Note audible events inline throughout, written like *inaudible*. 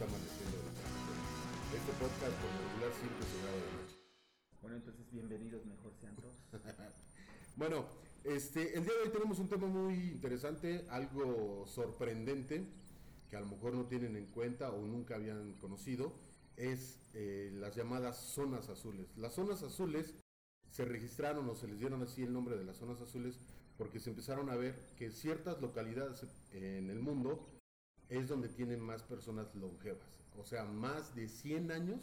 está amaneciendo ahorita. Este podcast por regular siempre se graba de noche. Bueno, entonces bienvenidos, mejor sean todos. *laughs* Bueno, este, el día de hoy tenemos un tema muy interesante, algo sorprendente, que a lo mejor no tienen en cuenta o nunca habían conocido, es eh, las llamadas zonas azules. Las zonas azules se registraron o se les dieron así el nombre de las zonas azules porque se empezaron a ver que ciertas localidades en el mundo es donde tienen más personas longevas. O sea, más de 100 años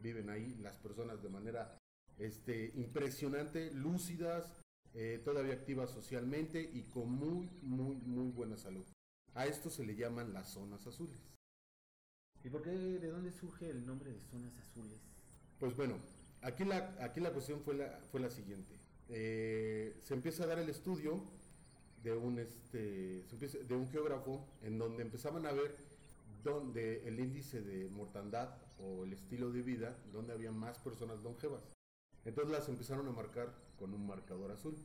viven ahí las personas de manera este, impresionante, lúcidas, eh, todavía activas socialmente y con muy, muy, muy buena salud. A esto se le llaman las zonas azules. ¿Y por qué, de dónde surge el nombre de zonas azules? Pues bueno, aquí la, aquí la cuestión fue la, fue la siguiente. Eh, se empieza a dar el estudio de un, este, de un geógrafo en donde empezaban a ver donde el índice de mortandad o el estilo de vida, donde había más personas longevas. Entonces las empezaron a marcar con un marcador azul.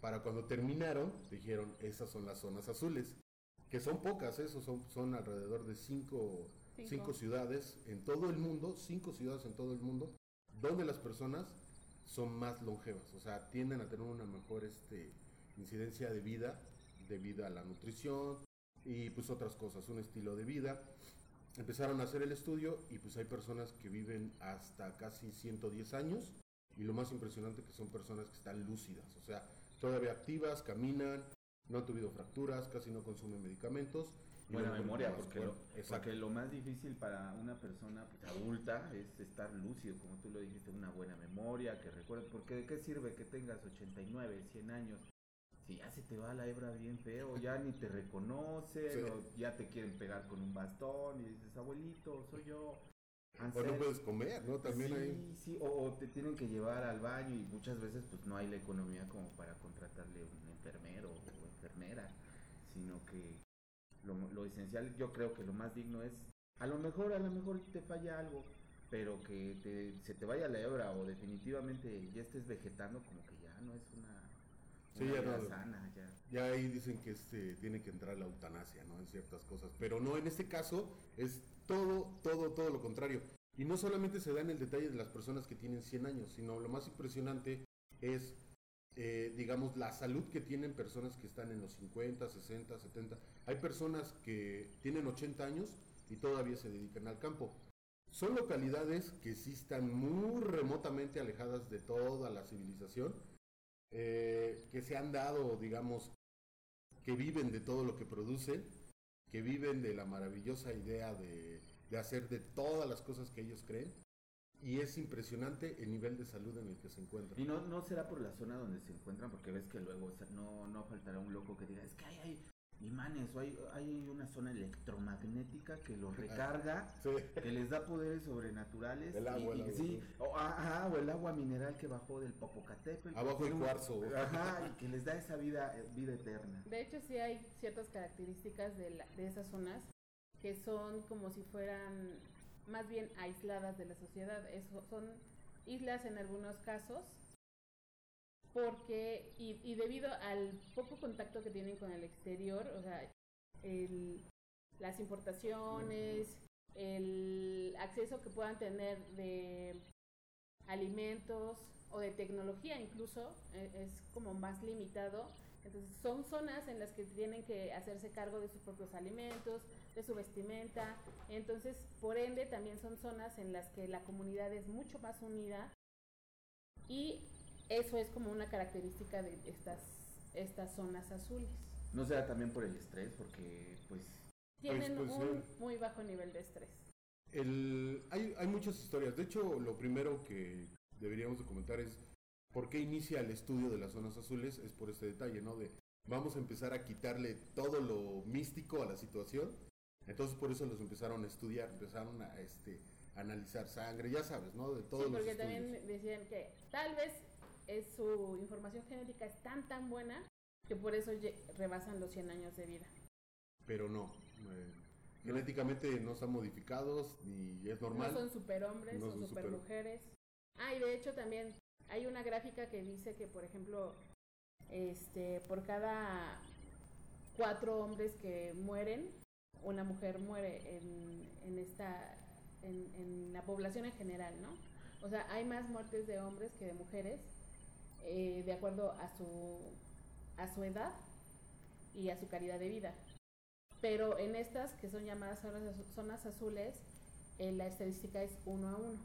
Para cuando terminaron, dijeron, esas son las zonas azules, que son pocas, eso son, son alrededor de cinco, Cinco. cinco ciudades en todo el mundo, cinco ciudades en todo el mundo, donde las personas son más longevas, o sea, tienden a tener una mejor este, incidencia de vida debido a la nutrición y pues otras cosas, un estilo de vida. Empezaron a hacer el estudio y pues hay personas que viven hasta casi 110 años y lo más impresionante que son personas que están lúcidas, o sea, todavía activas, caminan, no han tenido fracturas, casi no consumen medicamentos. Buena bueno, memoria, porque, bueno, lo, porque lo más difícil para una persona pues, adulta es estar lúcido, como tú lo dijiste, una buena memoria, que recuerdes, porque ¿de qué sirve que tengas 89, 100 años? Si ya se te va la hebra bien feo, ya ni te reconocen, Sí. o ya te quieren pegar con un bastón y dices, abuelito, soy yo. O no Ansel". puedes comer, ¿no? También sí, hay... sí, o, o te tienen que llevar al baño y muchas veces pues no hay la economía como para contratarle un enfermero o enfermera, sino que lo, lo esencial yo creo que lo más digno es, a lo mejor, a lo mejor te falla algo, pero que te- se te vaya la hebra o definitivamente ya estés vegetando como que ya no es una, Sí, ya no. sana, ya. Ya ahí dicen que este tiene que entrar la eutanasia, ¿no? En ciertas cosas. Pero no, en este caso es todo, todo, todo lo contrario. Y no solamente se da en el detalle de las personas que tienen 100 años, sino lo más impresionante es, eh, digamos, la salud que tienen personas que están en los 50, 60, 70. Hay personas que tienen 80 años y todavía se dedican al campo. Son localidades que sí están muy remotamente alejadas de toda la civilización, eh, que se han dado, digamos, que viven de todo lo que producen, que viven de la maravillosa idea de, hacer de todas las cosas que ellos creen. Y es impresionante el nivel de salud en el que se encuentran. Y no, no será por la zona donde se encuentran, porque ves que luego no, no faltará un loco que diga, es que hay, hay imanes o hay, hay una zona electromagnética que los recarga, Sí. que les da poderes sobrenaturales. El agua, y, el y agua, sí, o, ajá, o el agua mineral que bajó del Popocatépetl. Abajo el cuarzo. Ajá, y que les da esa vida, eh, vida eterna. De hecho, sí hay ciertas características de, la- de esas zonas que son como si fueran más bien aisladas de la sociedad. Eso, son islas en algunos casos porque y, y debido al poco contacto que tienen con el exterior, o sea, el- las importaciones, el acceso que puedan tener de alimentos o de tecnología incluso eh, es como más limitado. Entonces son zonas en las que tienen que hacerse cargo de sus propios alimentos, de su vestimenta. Entonces, por ende, también son zonas en las que la comunidad es mucho más unida Y eso es como una característica de estas, estas zonas azules. No sea también por el estrés, porque pues Tienen un muy bajo nivel de estrés. El, hay, hay muchas historias. De hecho, lo primero que deberíamos de comentar es por qué inicia el estudio de las zonas azules. Es por este detalle, ¿no? De vamos a empezar a quitarle todo lo místico a la situación. Entonces, por eso los empezaron a estudiar, empezaron a este, analizar sangre, ya sabes, ¿no? De todos sí, los porque también decían que tal vez es su información genética es tan tan buena que por eso rebasan los 100 años de vida. Pero no. eh, genéticamente no están modificados ni es normal. No son superhombres, No son son super- supermujeres. Ah, y de hecho también hay una gráfica que dice que, por ejemplo, este, por cada cuatro hombres que mueren, una mujer muere en, en esta, en, en la población en general, ¿no? O sea, hay más muertes de hombres que de mujeres, eh, de acuerdo a su, a su edad y a su calidad de vida. Pero en estas, que son llamadas zonas, azu- zonas azules, eh, la estadística es uno a uno.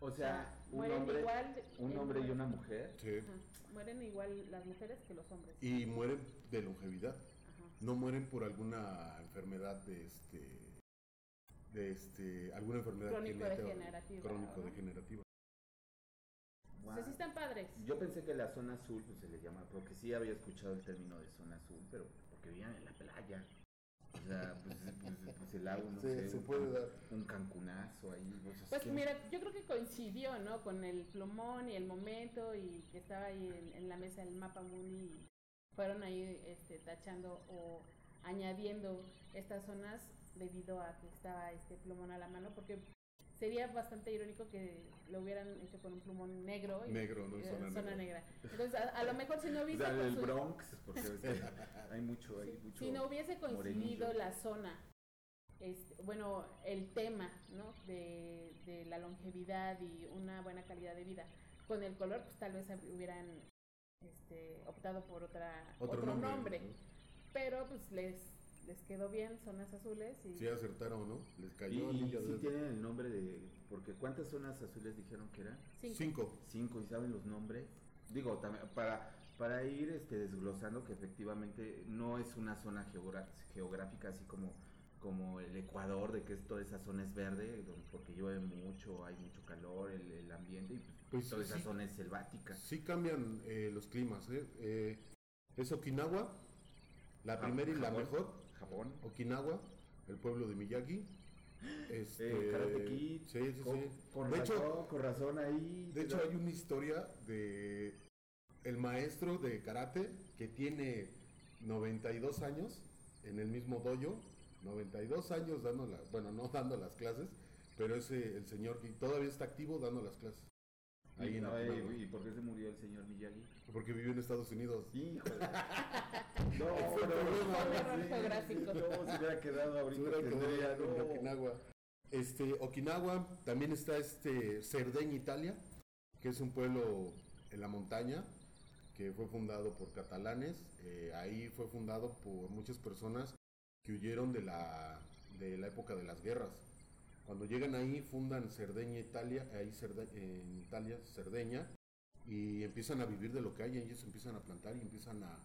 O sea, un mueren hombre, igual un hombre y una mujer. Sí. Ajá, Mueren igual las mujeres que los hombres. Y mueren de longevidad. Ajá. no mueren por alguna enfermedad de este de este alguna enfermedad Crónico degenerativa, crónico ¿no? Degenerativa O sea, sí están padres. Yo pensé que la zona azul pues, se le llama, porque sí había escuchado el término de zona azul, pero porque vivían en la playa. O sea, pues, pues, pues el agua, no sé, se un, puede dar. un cancunazo ahí. Pues ¿quién- mira, yo creo que coincidió, ¿no? Con el plumón y el momento y que estaba ahí en, en la mesa el mapa Muni y fueron ahí este, tachando o añadiendo estas zonas debido a que estaba este plumón a la mano, porque sería bastante irónico que lo hubieran hecho con un plumón negro. Y, Negro, no eh, zona negra. negra. Entonces, a, a lo mejor si no O hubiese, sea, el Bronx, porque que hay mucho, hay mucho. si no hubiese coincidido morenillo. la zona, este, bueno, el tema, ¿no? De, de la longevidad y una buena calidad de vida con el color, pues tal vez hubieran este, optado por otra otro, otro, nombre, nombre, ¿no? pero pues les les quedó bien zonas azules y sí acertaron no les Y, cayó y anillo sí tienen el nombre de. Porque ¿cuántas zonas azules dijeron que eran? cinco. cinco Cinco, ¿y saben los nombres? Digo, también para, para ir este, desglosando que efectivamente no es una zona geogra- geográfica así como, como el Ecuador, de que es, toda esa zona es verde, donde- porque llueve mucho, hay mucho calor, el, el ambiente, y pues, Pues toda esa sí. zona es selvática. sí cambian eh, los climas ¿eh? Eh, es Okinawa la Ja- primera y la mejor Japón. Okinawa el pueblo de Miyagi *gasps* este Eh, Karate Kid, sí sí con, sí con de razón, hecho con razón ahí. De hecho, hay una historia de el maestro de karate que tiene 92 años en el mismo dojo, 92 años dando la, bueno, no *laughs* dando las clases, pero es el señor que todavía está activo dando las clases. Ahí y, en ay, Okinawa, ¿Y por qué se murió el señor Miyagi? porque vivió en Estados Unidos. Híjole. *laughs* No, no, geográfico. No, se hubiera quedado Se ahorita. hubiera tendría, quedado en no. Okinawa. Este, Okinawa, también está este Cerdeña, Italia, que es un pueblo en la montaña, que fue fundado por catalanes. Eh, ahí fue fundado por muchas personas que huyeron de la, de la época de las guerras. Cuando llegan ahí, fundan Cerdeña, Italia, ahí en Italia, Cerdeña, y empiezan a vivir de lo que hay. Ellos empiezan a plantar y empiezan a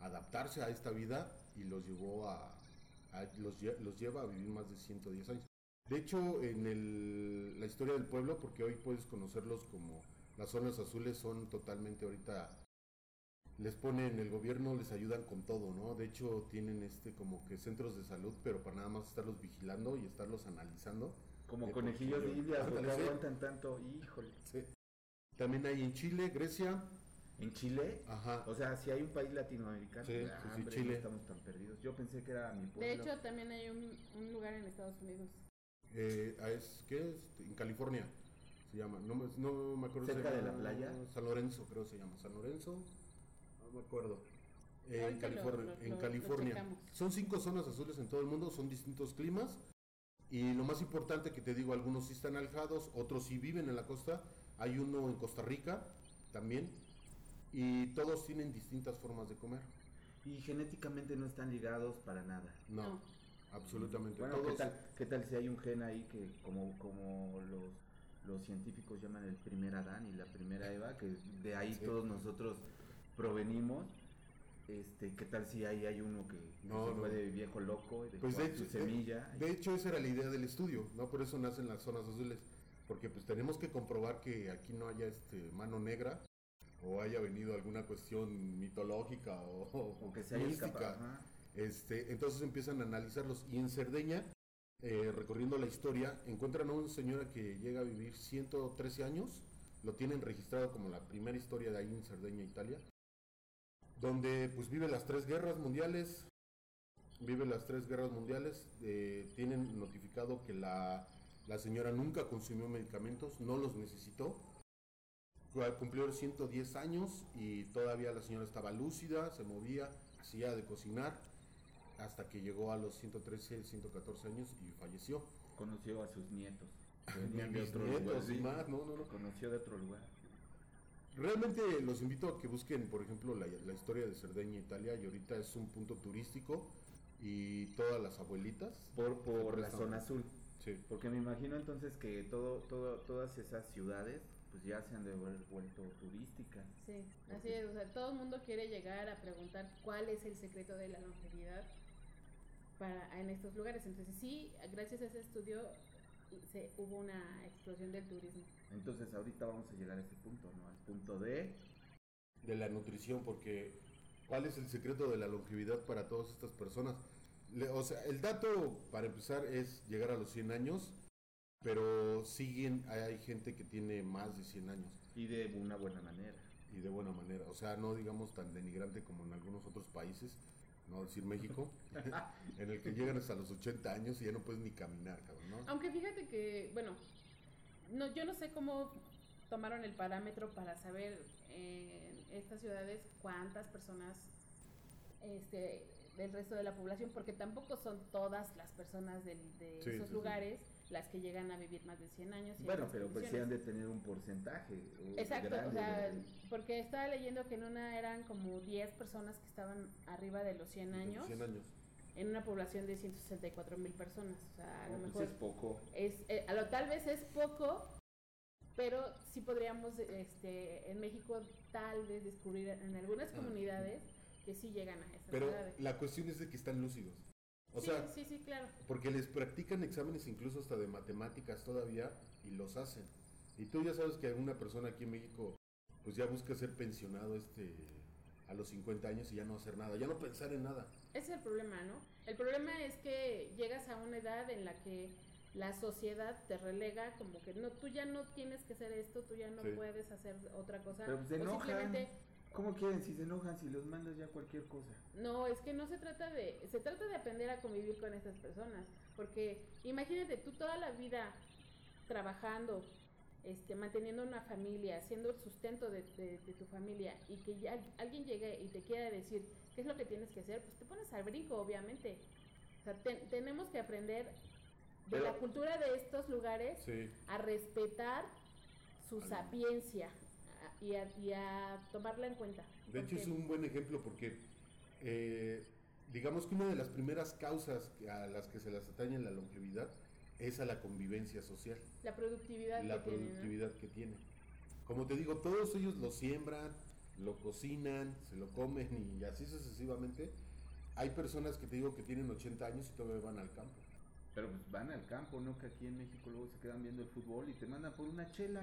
adaptarse a esta vida y los llevó a, a- los, los lleva a vivir más de 110 años. De hecho, en el- la historia del pueblo, porque hoy puedes conocerlos como las zonas azules, son totalmente ahorita, les ponen, el gobierno les ayudan con todo, ¿no? De hecho, tienen este como que centros de salud, pero para nada más estarlos vigilando y estarlos analizando. Como De conejillos de indias, porque aguantan tanto. Híjole. Sí. También hay en Chile, Grecia, ¿En Chile? ajá. O sea, si hay un país latinoamericano, Sí, ah, sí, sí, hombre, Chile. no estamos tan perdidos. Yo pensé que era mi pueblo. De hecho, también hay un, un lugar en Estados Unidos. Eh, ah, es, ¿Qué es? En California se llama. No me, no me acuerdo. se ¿Cerca de llama- la playa? San Lorenzo, creo se llama. San Lorenzo. No me acuerdo. Eh, en lo- California. lo- en California. son cinco zonas azules en todo el mundo, son distintos climas. Y lo más importante que te digo, algunos sí están alejados, otros sí viven en la costa. Hay uno en Costa Rica también. Y todos tienen distintas formas de comer. Y genéticamente no están ligados para nada. No, No. absolutamente. Bueno, todos. ¿qué tal, ¿qué tal si hay un gen ahí que como, como los los científicos llaman el primer Adán y la primera Eva, que de ahí Sí. todos nosotros provenimos. Este, ¿qué tal si ahí hay uno que No, se no. fue de viejo loco, de, Pues de hecho, su semilla? de hecho esa era la idea del estudio, ¿no? Por eso nacen las zonas azules, porque pues tenemos que comprobar que aquí no haya este mano negra o haya venido alguna cuestión mitológica o, *laughs* o que se haya mística. Este, entonces empiezan a analizarlos y en Cerdeña, eh, recorriendo la historia, encuentran a una señora que llega a vivir 113 años, lo tienen registrado como la primera historia de ahí en Cerdeña, Italia, donde pues vive las tres guerras mundiales, vive las tres guerras mundiales, eh, tienen notificado que la, la señora nunca consumió medicamentos, no los necesitó, Cu- cumplió 110 años y todavía la señora estaba lúcida, se movía, hacía de cocinar, hasta que llegó a los 113, 114 años y falleció. Conoció a sus nietos. *laughs* mis nietos lugar, y más, no, no, no. Conoció de otro lugar. Realmente los invito a que busquen, por ejemplo, la, la historia de Cerdeña, Italia, y ahorita es un punto turístico y todas las abuelitas. Por, por la zona azul. Sí. Porque me imagino entonces que todo, todo, todas esas ciudades pues ya se han de haber vuelto turísticas. Sí, así es, o sea, todo el mundo quiere llegar a preguntar cuál es el secreto de la longevidad para en estos lugares. Entonces sí, gracias a ese estudio se, hubo una explosión del turismo. Entonces ahorita vamos a llegar a ese punto, ¿no? Al punto de... de la nutrición, porque ¿cuál es el secreto de la longevidad para todas estas personas? Le- o sea, el dato para empezar es llegar a los 100 años, pero siguen, hay gente que tiene más de 100 años Y de una buena manera. y de buena manera, o sea, no digamos tan denigrante como en algunos otros países, no decir México, *laughs* en el que llegan hasta los 80 años y ya no puedes ni caminar, cabrón, ¿no? Aunque fíjate que, bueno, no, yo no sé cómo tomaron el parámetro para saber en estas ciudades cuántas personas este, del resto de la población, porque tampoco son todas las personas de Sí, esos sí, sí. Las que llegan a vivir más de 100 años. y en Bueno, pero pues sí han de tener un porcentaje. Exacto, o sea, de- porque estaba leyendo que en una eran como 10 personas que estaban arriba de los 100 años, 100 años. en una población de 164 mil personas. O sea, a lo no, mejor pues es poco. es eh, a lo tal vez es poco pero sí podríamos este en México tal vez descubrir en algunas Ah. comunidades que sí llegan a esas Pero edades. la cuestión es de que están lúcidos. O sí, sea, sí, sí, claro. Porque les practican exámenes incluso hasta de matemáticas todavía y los hacen. Y tú ya sabes que una persona aquí en México pues ya busca ser pensionado este a los 50 años y ya no hacer nada, ya no pensar en nada. Ese es el problema, ¿no? El problema es que llegas a una edad en la que la sociedad te relega como que no tú ya no tienes que hacer esto, tú ya no Sí. puedes hacer otra cosa Pero pues se o enojan. simplemente ¿Cómo quieren si se enojan si los mandas ya cualquier cosa? No, es que no se trata de, se trata de aprender a convivir con estas personas, porque imagínate tú toda la vida trabajando, este, manteniendo una familia, siendo el sustento de, de- de tu familia y que ya alguien llegue y te quiera decir qué es lo que tienes que hacer, pues te pones al brinco, obviamente. O sea, ten- tenemos que aprender de Pero- la cultura de estos lugares Sí. a respetar su sapiencia y a, y a tomarla en cuenta. De hecho es un buen ejemplo porque eh, digamos que una de las primeras causas a las que se les atañe la longevidad es a la convivencia social, la productividad la que tienen, ¿no? productividad que tiene. Como te digo, todos ellos lo siembran, lo cocinan, se lo comen y así sucesivamente. Hay personas que te digo que tienen 80 años y todavía van al campo. Pero pues van al campo, ¿no? Que aquí en México luego se quedan viendo el fútbol y te mandan por una chela.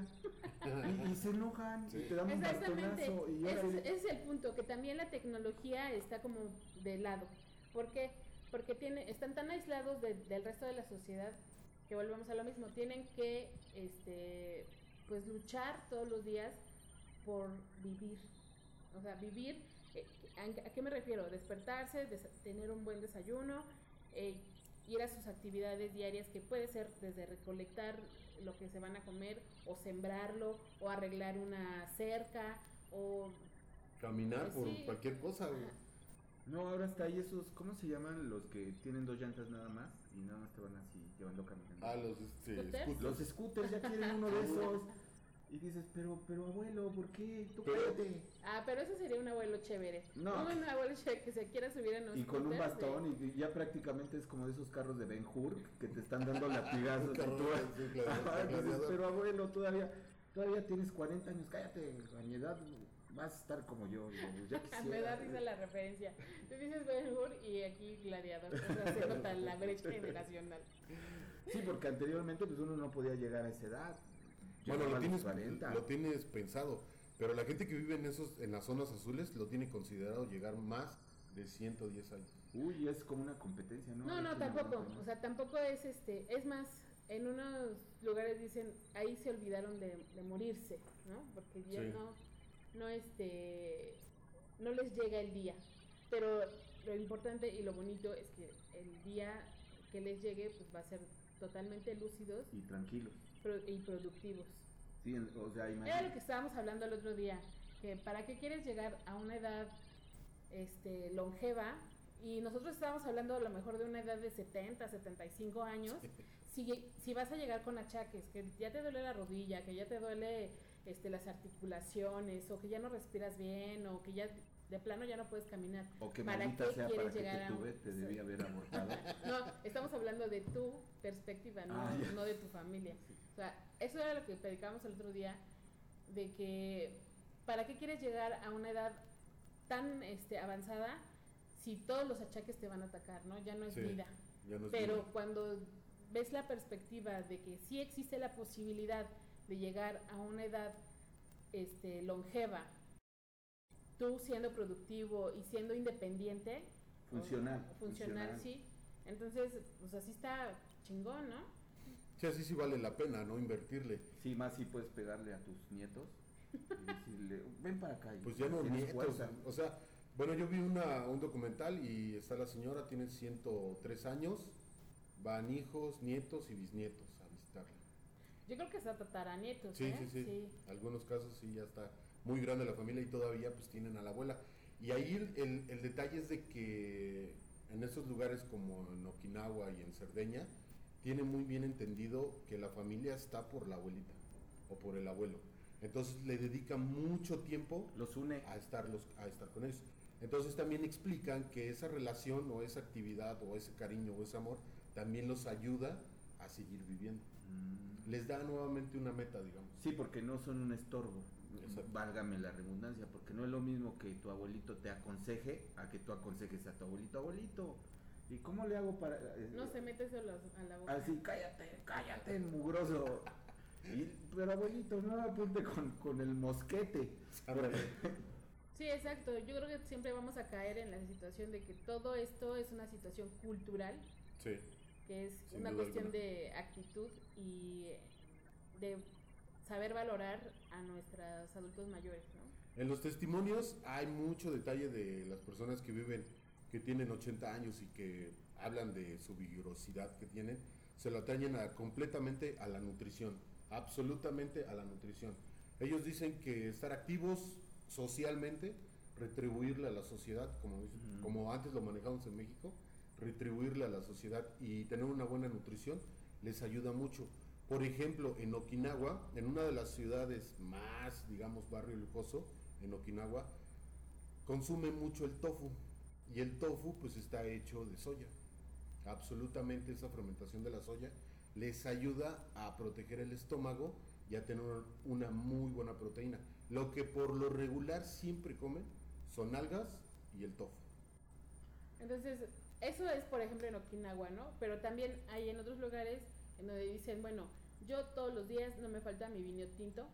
y, y se enojan Sí. y te dan un bastonazo. Y es, ese es el punto, que también la tecnología está como de lado. ¿Por qué? Porque tiene, están tan aislados de- del resto de la sociedad que volvemos a lo mismo, tienen que este, pues luchar todos los días por vivir. O sea, vivir, eh, ¿a, a qué me refiero? Despertarse, des- tener un buen desayuno, eh, ir a sus actividades diarias, que puede ser desde recolectar lo que se van a comer, o sembrarlo, o arreglar una cerca, o... Caminar Pues por sí. cualquier cosa. Ajá. No, ahora está ahí esos, ¿cómo se llaman los que tienen dos llantas nada más y nada más te van así llevando caminando? Ah, los este, ¿Scooters? scooters. Los scooters ya quieren uno de esos. Y dices, pero, pero abuelo, ¿por qué? Tú Pero- cállate. Ah, pero ese sería un abuelo chévere. No. Un abuelo chévere que se quiera subir en un Y con un bastón, de- y ya prácticamente es como de esos carros de Ben Hur que te están dando latigazos. *laughs* Tú- dices, *laughs* pero abuelo, todavía, todavía tienes 40 años, cállate, a mi edad vas a estar como yo. *laughs* ya Me da quisiera. risa la referencia. Tú dices Ben Hur y aquí Gladiador. O sea, se nota la brecha generacional. Sí, porque anteriormente pues uno no podía llegar a esa edad. Bueno, lo tienes, 40. lo tienes pensado, pero la gente que vive en esos, en las zonas azules lo tiene considerado llegar más de 110 años. Uy, es como una competencia, ¿no? No, no, tampoco. O sea, tampoco es este. Es más, en unos lugares dicen ahí se olvidaron de, de morirse, ¿no? Porque ya Sí. no, no este, no les llega el día. Pero lo importante y lo bonito es que el día que les llegue, pues va a ser totalmente lúcidos Y tranquilos. Y productivos. Sí, en- o sea, Era lo que estábamos hablando el otro día, que para qué quieres llegar a una edad este, longeva, y nosotros estábamos hablando a lo mejor de una edad de 70, 75 años, si, si vas a llegar con achaques, que ya te duele la rodilla, que ya te duele este, las articulaciones, o que ya no respiras bien, o que ya de plano ya no puedes caminar. O que ¿para qué sea quieres para que llegar te tuve, te debí haber abortado. *laughs* no, estamos hablando de tu perspectiva, no, Ah, no de tu familia. O sea, eso era lo que predicábamos el otro día, de que ¿para qué quieres llegar a una edad tan este, avanzada si todos los achaques te van a atacar, ¿no? Ya no es Sí, vida. Ya no es Pero vida. cuando ves la perspectiva de que sí existe la posibilidad de llegar a una edad este, longeva, tú siendo productivo y siendo independiente, o- Funcional, funcional, funcional. sí. Entonces, pues así está chingón, ¿no? Sí, así sí vale la pena, ¿no? Invertirle. Sí, más si puedes pegarle a tus nietos y decirle, ven para acá. Pues ya no nietos. fuerza". O sea, bueno, yo vi una, un documental y está la señora, tiene 103 años, van hijos, nietos y bisnietos a visitarla. Yo creo que hasta tataranietos, Sí, ¿eh? sí, sí, Algunos casos sí ya está muy grande la familia y todavía pues tienen a la abuela. Y ahí el, el- el detalle es de que en estos lugares como en Okinawa y en Cerdeña, tienen muy bien entendido que la familia está por la abuelita o por el abuelo. Entonces le dedican mucho tiempo Los une. a estar, los, a estar con ellos. Entonces también explican que esa relación o esa actividad o ese cariño o ese amor también los ayuda a seguir viviendo. Mm. Les da nuevamente una meta, digamos. Sí, porque no son un estorbo. Exacto. Válgame la redundancia, porque no es lo mismo que tu abuelito te aconseje a que tú aconsejes a tu abuelito. Abuelito, ¿y cómo le hago para...? eh, No se mete solo a la boca. Así, cállate, cállate, mugroso. Y- pero abuelito, no apunte con, con el mosquete. Sí, exacto. Yo creo que siempre vamos a caer en la situación de que todo esto es una situación cultural, Sí. que es Sin una cuestión alguna. de actitud y de saber valorar a nuestros adultos mayores, ¿no? En los testimonios hay mucho detalle de las personas que viven, que tienen 80 años y que hablan de su vigorosidad que tienen, se lo atañen a- completamente a la nutrición, absolutamente a la nutrición. Ellos dicen que estar activos socialmente, retribuirle a la sociedad, como, dice- Ujú. como antes lo manejamos en México, retribuirle a la sociedad y tener una buena nutrición les ayuda mucho. Por ejemplo, en Okinawa, en una de las ciudades más, digamos, barrio lujoso, en Okinawa, consume mucho el tofu. Y el tofu pues está hecho de soya. Absolutamente esa fermentación de la soya les ayuda a proteger el estómago y a tener una muy buena proteína. Lo que por lo regular siempre comen son algas y el tofu. Entonces, eso es, por ejemplo, en Okinawa, ¿no? Pero también hay en otros lugares en donde dicen, bueno, yo todos los días no me falta mi vino tinto,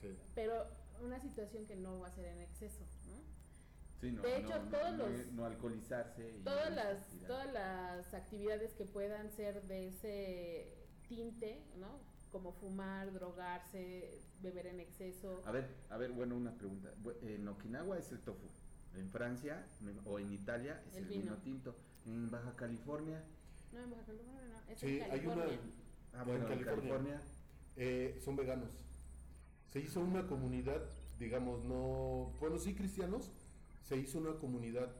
Sí. pero una situación que no va a ser en exceso, ¿no? Sí, no, De hecho, no, todos no, los- no alcoholizarse. y Todas las, todas las actividades que puedan ser de ese tinte, ¿no? Como fumar, drogarse, beber en exceso. A ver, a ver, bueno, una pregunta. En Okinawa es el tofu. En Francia o en Italia es El el, vino. vino. tinto. En Baja California. No, en Baja California no, es Sí, en hay una... Ah, En bueno, en California. California. eh, son veganos. Se hizo una comunidad, digamos, no, bueno, sí cristianos, se hizo una comunidad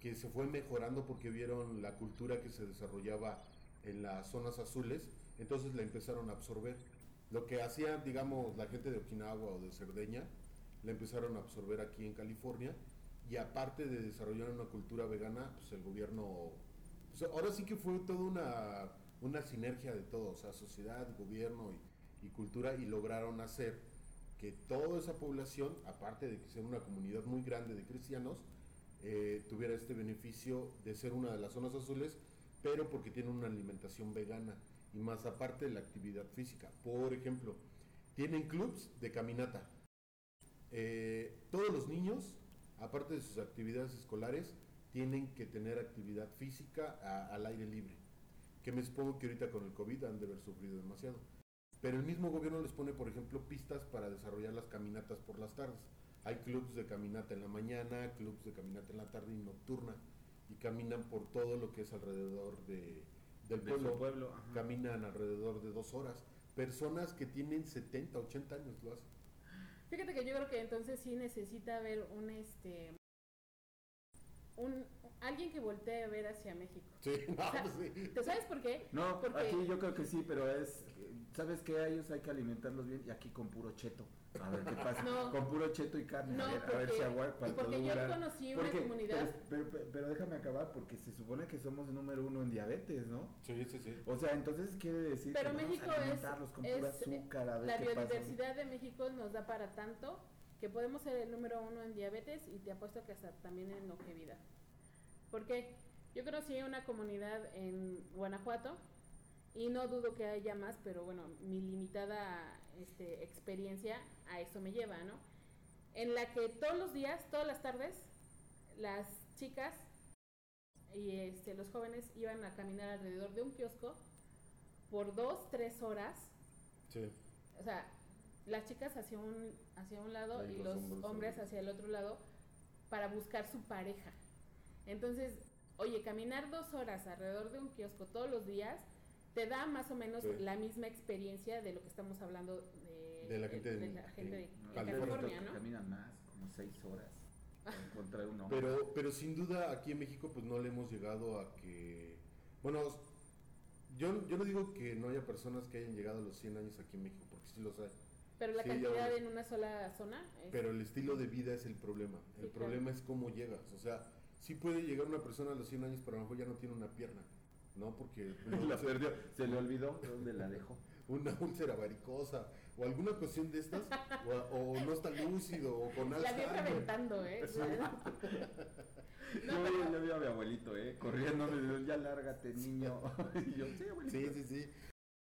que se fue mejorando porque vieron la cultura que se desarrollaba en las zonas azules, entonces la empezaron a absorber. Lo que hacía, digamos, la gente de Okinawa o de Cerdeña, la empezaron a absorber aquí en California y aparte de desarrollar una cultura vegana, pues el gobierno, pues ahora sí que fue toda una, una sinergia de todo, o sea, sociedad, gobierno y, cultura y lograron hacer que toda esa población, aparte de que sea una comunidad muy grande de cristianos, eh, tuviera este beneficio de ser una de las zonas azules, pero porque tiene una alimentación vegana y más aparte de la actividad física. Por ejemplo, tienen clubs de caminata. Eh, todos los niños, aparte de sus actividades escolares, tienen que tener actividad física al aire libre. Que me supongo que ahorita con el COVID han de haber sufrido demasiado. Pero el mismo gobierno les pone, por ejemplo, pistas para desarrollar las caminatas por las tardes. Hay clubs de caminata en la mañana, clubs de caminata en la tarde y nocturna. Y caminan por todo lo que es alrededor de, del De pueblo. pueblo. Caminan alrededor de dos horas. Personas que tienen 70, 80 años lo hacen. Fíjate que yo creo que entonces sí necesita haber un este un alguien que voltee a ver hacia México. Sí, no, sea, pues sí. ¿Te sabes por qué? No, Porque- aquí yo creo que sí, pero es, ¿sabes qué? A ellos hay que alimentarlos bien y aquí con puro cheto. A ver qué pasa. *laughs* No. Con puro cheto y carne. No, a ver, a ver porque- si aguanta porque yo dura. conocí una Porque- comunidad- Pero, pero- pero déjame acabar porque se supone que somos número uno en diabetes, ¿no? Sí, sí, sí. O sea, entonces quiere decir Pero que México vamos a es- alimentarlos con es- pura azúcar, a ver La qué pasa. biodiversidad de México nos da para tanto que podemos ser el número uno en diabetes y te apuesto que hasta también en longevidad. ¿Por qué? Yo conocí una comunidad en Guanajuato y no dudo que haya más, pero bueno, mi limitada este, experiencia a eso me lleva, ¿no? En la que todos los días, todas las tardes, las chicas y este, los jóvenes iban a caminar alrededor de un kiosco por dos, tres horas Sí. o sea, las chicas hacia un, hacia un lado Ahí y los los hombres hacia el otro lado para buscar su pareja. Entonces, oye, caminar dos horas alrededor de un kiosco todos los días te da más o menos Sí. la misma experiencia de lo que estamos hablando de, De la gente de, en- la gente de, de California. ¿no? Caminan más, como seis horas. *laughs* para encontrar un hombre. Pero, pero sin duda aquí en México pues no le hemos llegado a que... Bueno, yo, yo no digo que no haya personas que hayan llegado a los 100 años aquí en México, porque sí los hay. Pero la Sí, cantidad en una sola zona es- Pero el estilo de vida es el problema. El Sí, claro. problema es cómo llegas. O sea, sí puede llegar una persona a los 100 años, pero a lo mejor ya no tiene una pierna. ¿No? Porque *laughs* la perdió, se le olvidó dónde la dejó. *laughs* una úlcera varicosa o alguna cuestión de estas, o, o no está lúcido o con la vi reventando, ¿eh? No, *laughs* yo, vi a mi abuelito, ¿eh? Corriendo, me dijo, ya lárgate, niño. y yo, sí, abuelito. Sí, sí, sí.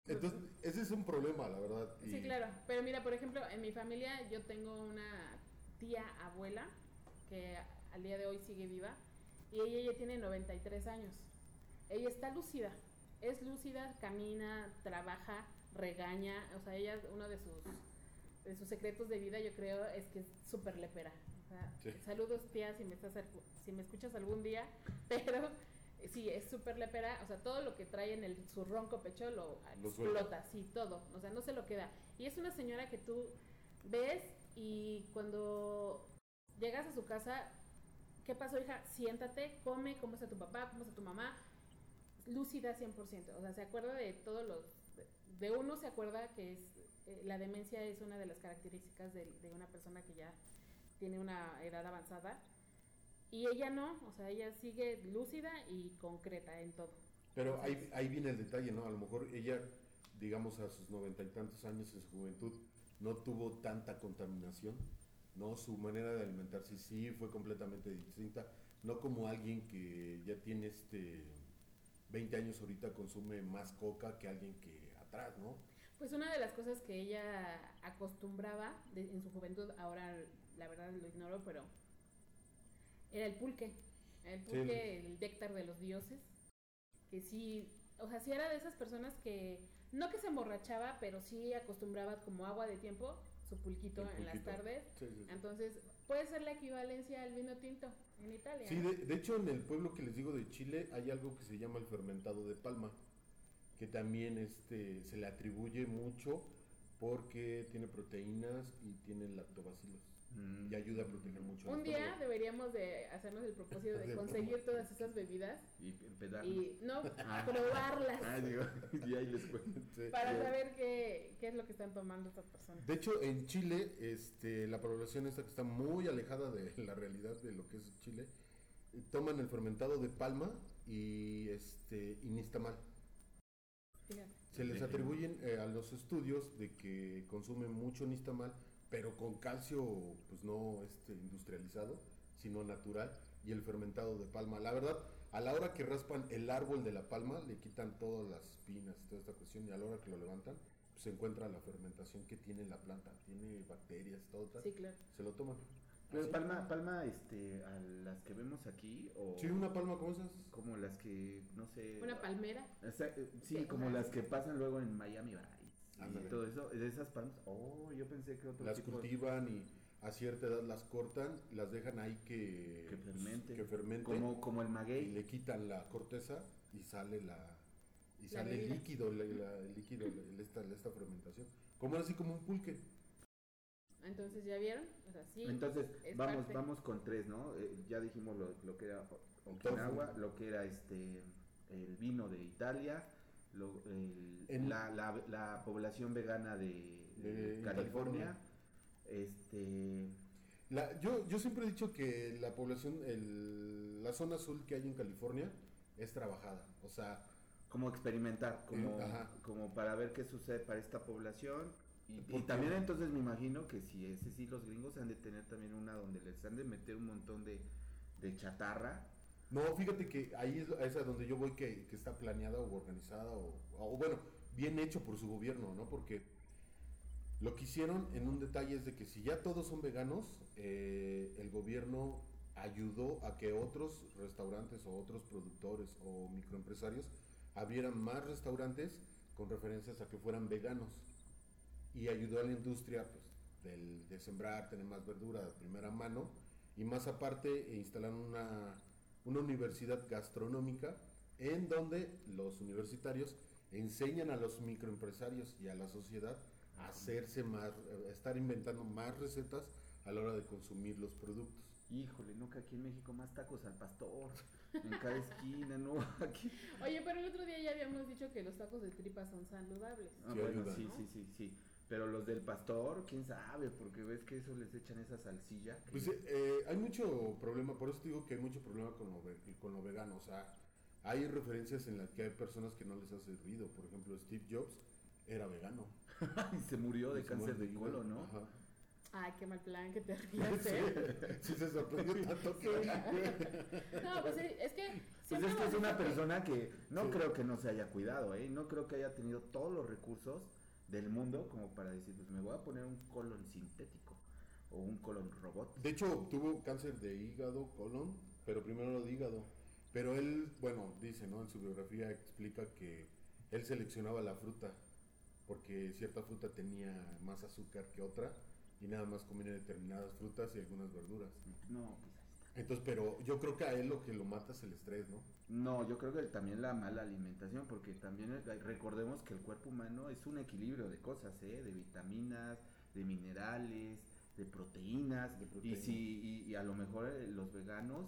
Entonces, ese es un problema, la verdad. Sí, claro. Pero mira, por ejemplo, en mi familia yo tengo una tía abuela que al día de hoy sigue viva y ella ya tiene 93 años. Ella está lúcida, es lúcida, camina, trabaja, regaña, o sea, ella uno de sus de sus secretos de vida yo creo es que es súper lepera. O sea, Sí. Saludos tía si me estás si me escuchas algún día, *laughs* pero sí, es súper lepera, o sea, todo lo que trae en el, su ronco pecho lo, explota, sí, todo, o sea, no se lo queda. Y es una señora que tú ves y cuando llegas a su casa, ¿qué pasó, hija? Siéntate, come, cómo está tu papá, cómo está tu mamá, lúcida 100%, o sea, se acuerda de todos los, de- uno se acuerda que es, eh, la demencia es una de las características de, de una persona que ya tiene una edad avanzada. Y ella no, o sea, ella sigue lúcida y concreta en todo. Pero ahí, ahí viene el detalle, ¿no? A lo mejor ella, digamos, a sus noventa y tantos años en su juventud, no tuvo tanta contaminación, ¿no? Su manera de alimentarse sí fue completamente distinta, no como alguien que ya tiene este 20 años ahorita consume más coca que alguien que atrás, ¿no? Pues una de las cosas que ella acostumbraba de- en su juventud, ahora la verdad lo ignoro, pero era el pulque. El Sí. pulque, el néctar de los dioses. Que sí, o sea, sí era de esas personas que, no que se emborrachaba, pero sí acostumbraba como agua de tiempo su pulquito en las tardes. Sí, sí, sí. Entonces, puede ser la equivalencia al vino tinto en Italia. Sí, de, de hecho en el pueblo que les digo de Chile hay algo que se llama el fermentado de palma, que también este, se le atribuye mucho porque tiene proteínas y tiene lactobacilos. Mm. y ayuda a proteger mucho. Un día deberíamos de hacernos el propósito de *laughs* conseguir todas esas bebidas Y no *laughs* Ah. probarlas Ah, digo, *laughs* y ahí les cuento. Sí. para saber qué, qué es lo que están tomando estas personas. De hecho, en Chile, este, la población esta que está muy alejada de la realidad de lo que es Chile, toman el fermentado de palma y este y nixtamal. Fíjate. Se les atribuyen eh, a los estudios de que consumen mucho nixtamal, pero con calcio pues no este industrializado, sino natural y el fermentado de palma. La verdad, a la hora que raspan el árbol de la palma, le quitan todas las espinas y toda esta cuestión y a la hora que lo levantan, pues, se encuentra la fermentación que tiene la planta, tiene bacterias, todo tal. Sí, claro. Se lo toman. Pero palma, palma, este, a las que vemos aquí, o Sí, una palma como esas. como las que, no sé. Una palmera. o sea, sí, como las que pasan luego en Miami Y todo eso, de esas palmas. Oh, yo pensé que otro Las tipo. cultivan y a cierta edad las cortan, las dejan ahí que, Que fermente. que fermente. Como, como el y maguey. le quitan la corteza y sale la y La sale el líquido, la- la- el líquido, el- esta, esta fermentación. Como así como un pulque. Entonces, ¿ya vieron? O sea, sí. Entonces, es vamos, parte. vamos con tres, ¿no? Eh, ya dijimos lo, lo que era Okinawa, lo que era este el vino de Italia, lo- el- En- la, la- la población vegana de, California, este La- yo, yo siempre he dicho que la población, el- la zona azul que hay en California es trabajada. O sea, como experimentar, como, Eh, como para ver qué sucede para esta población. Y, también entonces me imagino que si ese sí los gringos han de tener también una donde les han de meter un montón de, de chatarra. No, fíjate que ahí es, es a donde yo voy que, está planeada o organizada o, bueno, bien hecho por su gobierno, ¿no? Porque lo que hicieron en un detalle es de que si ya todos son veganos, eh, el gobierno ayudó a que otros restaurantes o otros productores o microempresarios abrieran más restaurantes con referencias a que fueran veganos y ayudó a la industria pues, del- de sembrar, tener más verdura de primera mano y más aparte e instalaron una, una universidad gastronómica en donde los universitarios enseñan a los microempresarios y a la sociedad a hacerse más, a estar inventando más recetas a la hora de consumir los productos. Híjole, no que aquí en México más tacos al pastor, en cada esquina, ¿no? *laughs* Aquí. Oye, pero el otro día ya habíamos dicho que los tacos de tripa son saludables. Ah, Sí, bueno, ayuda, sí, ¿no? sí, sí, sí. Pero los del pastor, quién sabe, porque ves que eso les echan esa salsilla. que- Pues eh, hay mucho problema, por eso te digo que hay mucho problema con lo, con lo vegano. O sea, hay referencias en las que hay personas que no les ha servido. Por ejemplo, Steve Jobs era vegano. *laughs* y se murió de Se cáncer de colon, ¿no? Ajá. Ay, qué mal plan que te rías, ¿eh? Sí, se sorprendió *laughs* tanto que... *laughs* No, pues sí, es que... Pues es que es una persona que no Sí. creo que no se haya cuidado, ¿eh? No creo que haya tenido todos los recursos del mundo como para decir, pues me voy a poner un colon sintético o un colon robot. De hecho, tuvo cáncer de hígado, colon, pero primero lo de hígado. Pero él, bueno, dice, ¿no? En su biografía explica que él seleccionaba la fruta porque cierta fruta tenía más azúcar que otra y nada más comía determinadas frutas y algunas verduras. No, pues. Entonces, pero yo creo que a él lo que lo mata es el estrés, ¿no? No, yo creo que también la mala alimentación, porque también eh, recordemos que el cuerpo humano es un equilibrio de cosas, ¿eh? de vitaminas, de minerales, de proteínas, De y proteínas. si y, y a lo mejor eh, los veganos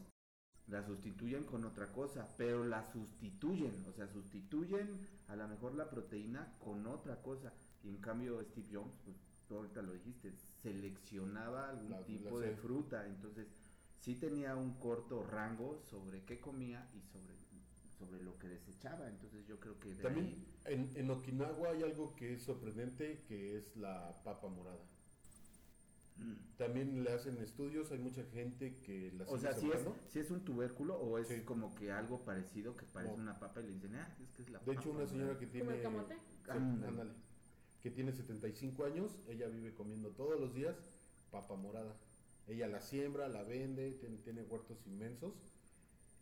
la sustituyen con otra cosa, pero la sustituyen, o sea, sustituyen a lo mejor la proteína con otra cosa, y en cambio Steve Jobs, pues tú ahorita lo dijiste, seleccionaba algún La- tipo la- de fruta, entonces sí tenía un corto rango sobre qué comía y sobre, sobre lo que desechaba. Entonces yo creo que de También en, en Okinawa hay algo que es sorprendente, que es la papa morada. ahí- Mm. También le hacen estudios, hay mucha gente que la O sea, si es, si es un tubérculo o es Sí. como que algo parecido que parece No. una papa y le dicen, ah, es que es la De hecho, papa, una señora ¿no?". que ¿Como tiene... el camote? Sí, ándale. Que tiene 75 años, ella vive comiendo todos los días papa morada. Ella la siembra, la vende, tiene, tiene huertos inmensos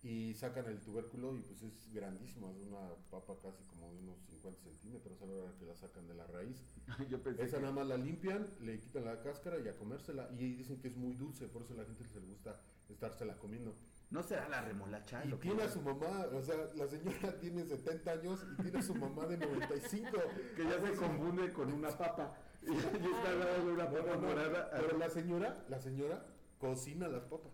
y sacan el tubérculo y pues es grandísima, es una papa casi como de unos 50 centímetros a la hora que la sacan de la raíz. *laughs* yo pensé Esa que- nada más la limpian, le quitan la cáscara y a comérsela. Y dicen que es muy dulce, por eso a la gente les gusta estársela comiendo. no será la remolacha. Y lo que- tiene a su mamá, o sea, la señora *laughs* tiene 70 años y tiene a su mamá de 95. *laughs* que ya se confunde con una papa. *laughs* y está de una papa no, no, morada. Pero la señora, la señora cocina las papas.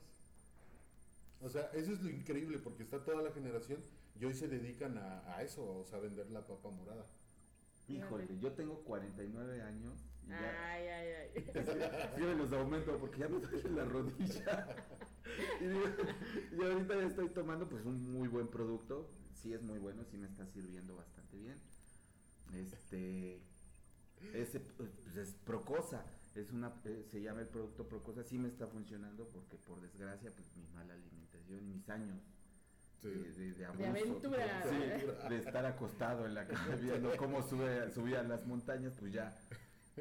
O sea, eso es lo increíble porque está toda la generación y hoy se dedican a, a eso, o sea, a vender la papa morada. Híjole, yo tengo 49 años y ya, Ay, ay, ay. *laughs* sí me los aumento porque ya me duele la rodilla. *laughs* y, digo, y ahorita ya estoy tomando pues un muy buen producto. Sí es muy bueno, sí me está sirviendo bastante bien. Este ese pues es Procosa, es una eh, se llama el producto Procosa, sí me está funcionando porque por desgracia pues mi mala alimentación y mis años Sí. de, de, de abuso, aventura. sí, de estar acostado en la cama viendo cómo sube, subía las montañas, pues ya,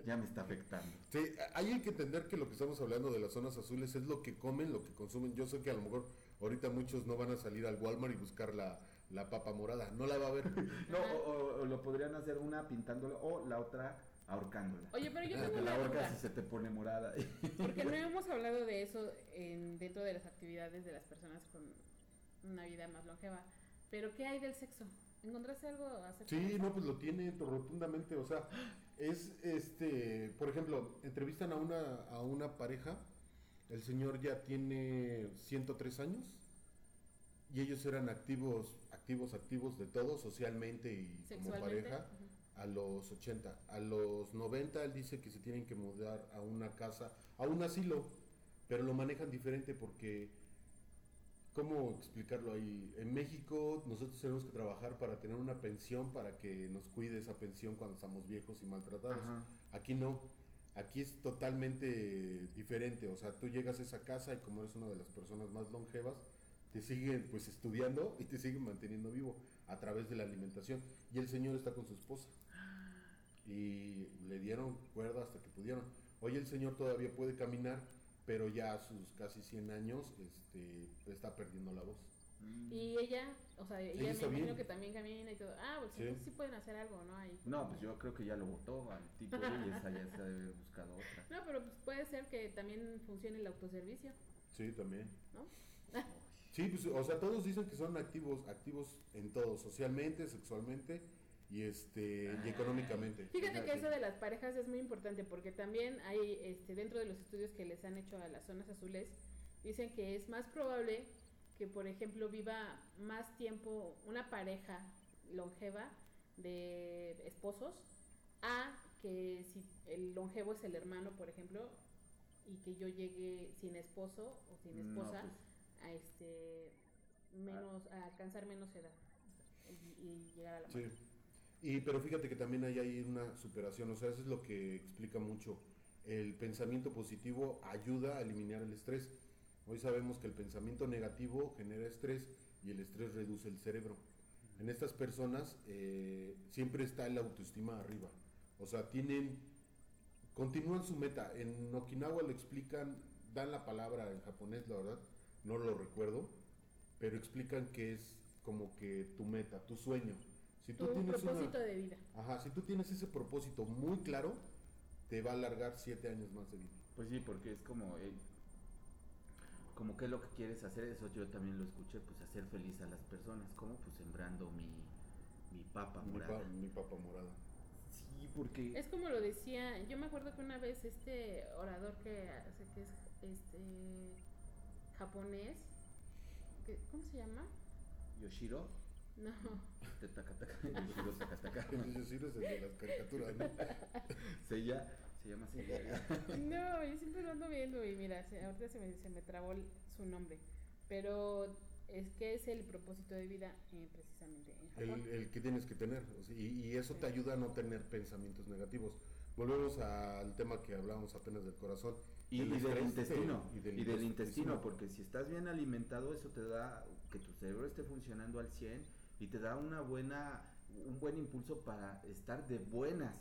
ya me está afectando. Sí, hay que entender que lo que estamos hablando de las zonas azules es lo que comen, lo que consumen. Yo sé que a lo mejor ahorita muchos no van a salir al Walmart y buscar la, la papa morada, no la va a ver. *laughs* No, o, o- o lo podrían hacer una pintándola o la otra ahorcándola. Oye, pero yo tengo la horca duda. si se te pone morada. *laughs* Porque no hemos hablado de eso en, dentro de las actividades de las personas con una vida más longeva. Pero ¿qué hay del sexo? ¿Encontraste algo acerca Sí, no, pues lo tiene rotundamente, o sea, es este, por ejemplo, entrevistan a una, a una pareja, el señor ya tiene 103 años y ellos eran activos, activos, activos de todo, socialmente y como pareja, a los 80. A los 90 él dice que se tienen que mudar a una casa, a un asilo, pero lo manejan diferente porque, ¿cómo explicarlo ahí? En México nosotros tenemos que trabajar para tener una pensión para que nos cuide esa pensión cuando estamos viejos y maltratados. Ajá. Aquí no. Aquí es totalmente diferente, o sea, tú llegas a esa casa y como eres una de las personas más longevas, te siguen pues estudiando y te siguen manteniendo vivo a través de la alimentación. Y el señor está con su esposa. Y le dieron cuerda hasta que pudieron. Hoy el señor todavía puede caminar, pero ya a sus casi 100 años este, está perdiendo la voz. Mm. Y ella, o sea, ella me imagino bien. que también camina y todo. Ah, pues Sí. sí pueden hacer algo, ¿no? Ahí. No, pues yo creo que ya lo votó al tipo y esa ya se debe haber buscado otra. No, pero pues puede ser que también funcione el autoservicio, Sí, también. ¿no? Sí, pues, o sea, todos dicen que son activos, activos en todo, socialmente, sexualmente y este y económicamente. Fíjate que eso de las parejas es muy importante porque también hay, este, dentro de los estudios que les han hecho a las zonas azules, dicen que es más probable que, por ejemplo, viva más tiempo una pareja longeva de esposos a que si el longevo es el hermano, por ejemplo, y que yo llegue sin esposo o sin No, esposa pues, a este menos a alcanzar menos edad y, y llegar a la Sí. Y pero fíjate que también hay ahí una superación, o sea, eso es lo que explica mucho. El pensamiento positivo ayuda a eliminar el estrés. Hoy sabemos que el pensamiento negativo genera estrés y el estrés reduce el cerebro. En estas personas eh, siempre está la autoestima arriba. O sea, tienen, continúan su meta. En Okinawa lo explican, dan la palabra en japonés, la verdad, no lo recuerdo, pero explican que es como que tu meta, tu sueño. Si tú Tu tienes una- propósito de vida. Ajá, si tú tienes ese propósito muy claro, te va a alargar siete años más de vida. Pues sí, porque es como, eh, como que lo que quieres hacer, eso yo también lo escuché, pues hacer feliz a las personas, como pues sembrando mi, mi papa Mi, morada. pa- mi papa morada. Sí, porque... Es como lo decía, yo me acuerdo que una vez este orador que hace que es este japonés, que- ¿cómo se llama? Yoshiro, No, *laughs* Yoshiro Sakataka. Es decir, es el de las caricaturas, ¿no? *laughs* Seiya, se llama Seiya. *laughs* no, yo siempre lo ando viendo y mira, se- ahorita se me, se me trabó el- su nombre, pero es que es el propósito de vida eh, precisamente en El, Japón. el que tienes que tener. o sea, y, y eso te ayuda a no tener pensamientos negativos. Volvemos al tema que hablábamos apenas del corazón. Y, El y del intestino, y del y del intestino. intestino, porque si estás bien alimentado, eso te da que tu cerebro esté funcionando al 100 y te da una buena, un buen impulso para estar de buenas,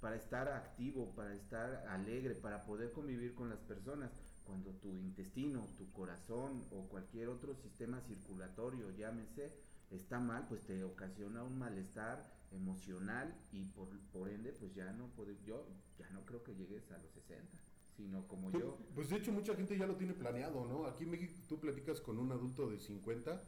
para estar activo, para estar alegre, para poder convivir con las personas. Cuando tu intestino, tu corazón o cualquier otro sistema circulatorio, llámese, está mal, pues te ocasiona un malestar emocional y por, por ende, pues ya no puedo, yo ya no creo que llegues a los 60, sino como Tú- yo. Pues de hecho mucha gente ya lo tiene planeado, ¿no? Aquí en México tú platicas con un adulto de 50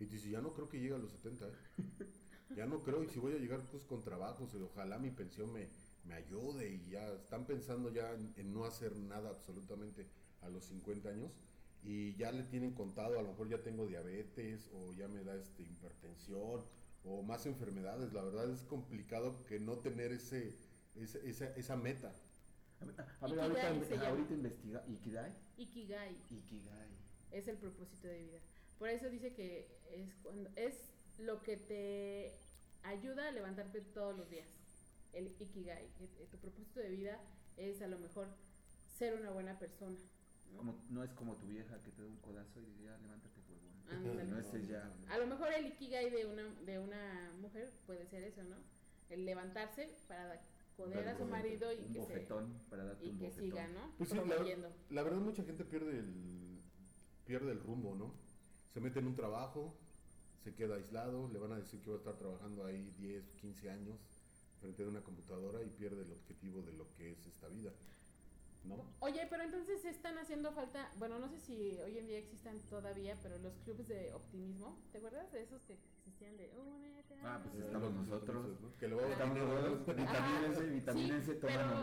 y te dice, ya no creo que llegue a los 70, ¿eh? *laughs* Ya no creo, y si voy a llegar pues con trabajos, y ojalá mi pensión me, me ayude y ya están pensando ya en, en no hacer nada absolutamente a los 50 años y ya le tienen contado, a lo mejor ya tengo diabetes o ya me da este hipertensión o más enfermedades. La verdad es complicado que no tener ese, ese- esa, esa meta. A ver, ahorita, llama. ahorita investiga. ¿Ikigai? Ikigai Ikigai. es el propósito de vida. Por eso dice que es cuando es lo que te ayuda a levantarte todos los días. El Ikigai, que tu propósito de vida es a lo mejor ser una buena persona. ¿no? Como, no es como tu vieja que te da un codazo y dice, ya, levántate, huevón. Ándale. No, ese ya. A lo mejor el ikigai de una, de una mujer puede ser eso, ¿no? El levantarse para joder a su marido y un que, bofetón para se, darte y un que bofetón. siga, ¿no? Pues sí, la, la verdad mucha gente pierde el, pierde el rumbo, ¿no? Se mete en un trabajo, se queda aislado, le van a decir que va a estar trabajando ahí 10, 15 años frente a una computadora y pierde el objetivo de lo que es esta vida, ¿no? Oye, pero entonces están haciendo falta, bueno, no sé si hoy en día existan todavía, pero los clubes de optimismo, ¿te acuerdas de esos que existían de Ah, pues nosotros"? estamos nosotros. ¿no? Que a Estamos todos, vitamínense, vitamínense, sí, toman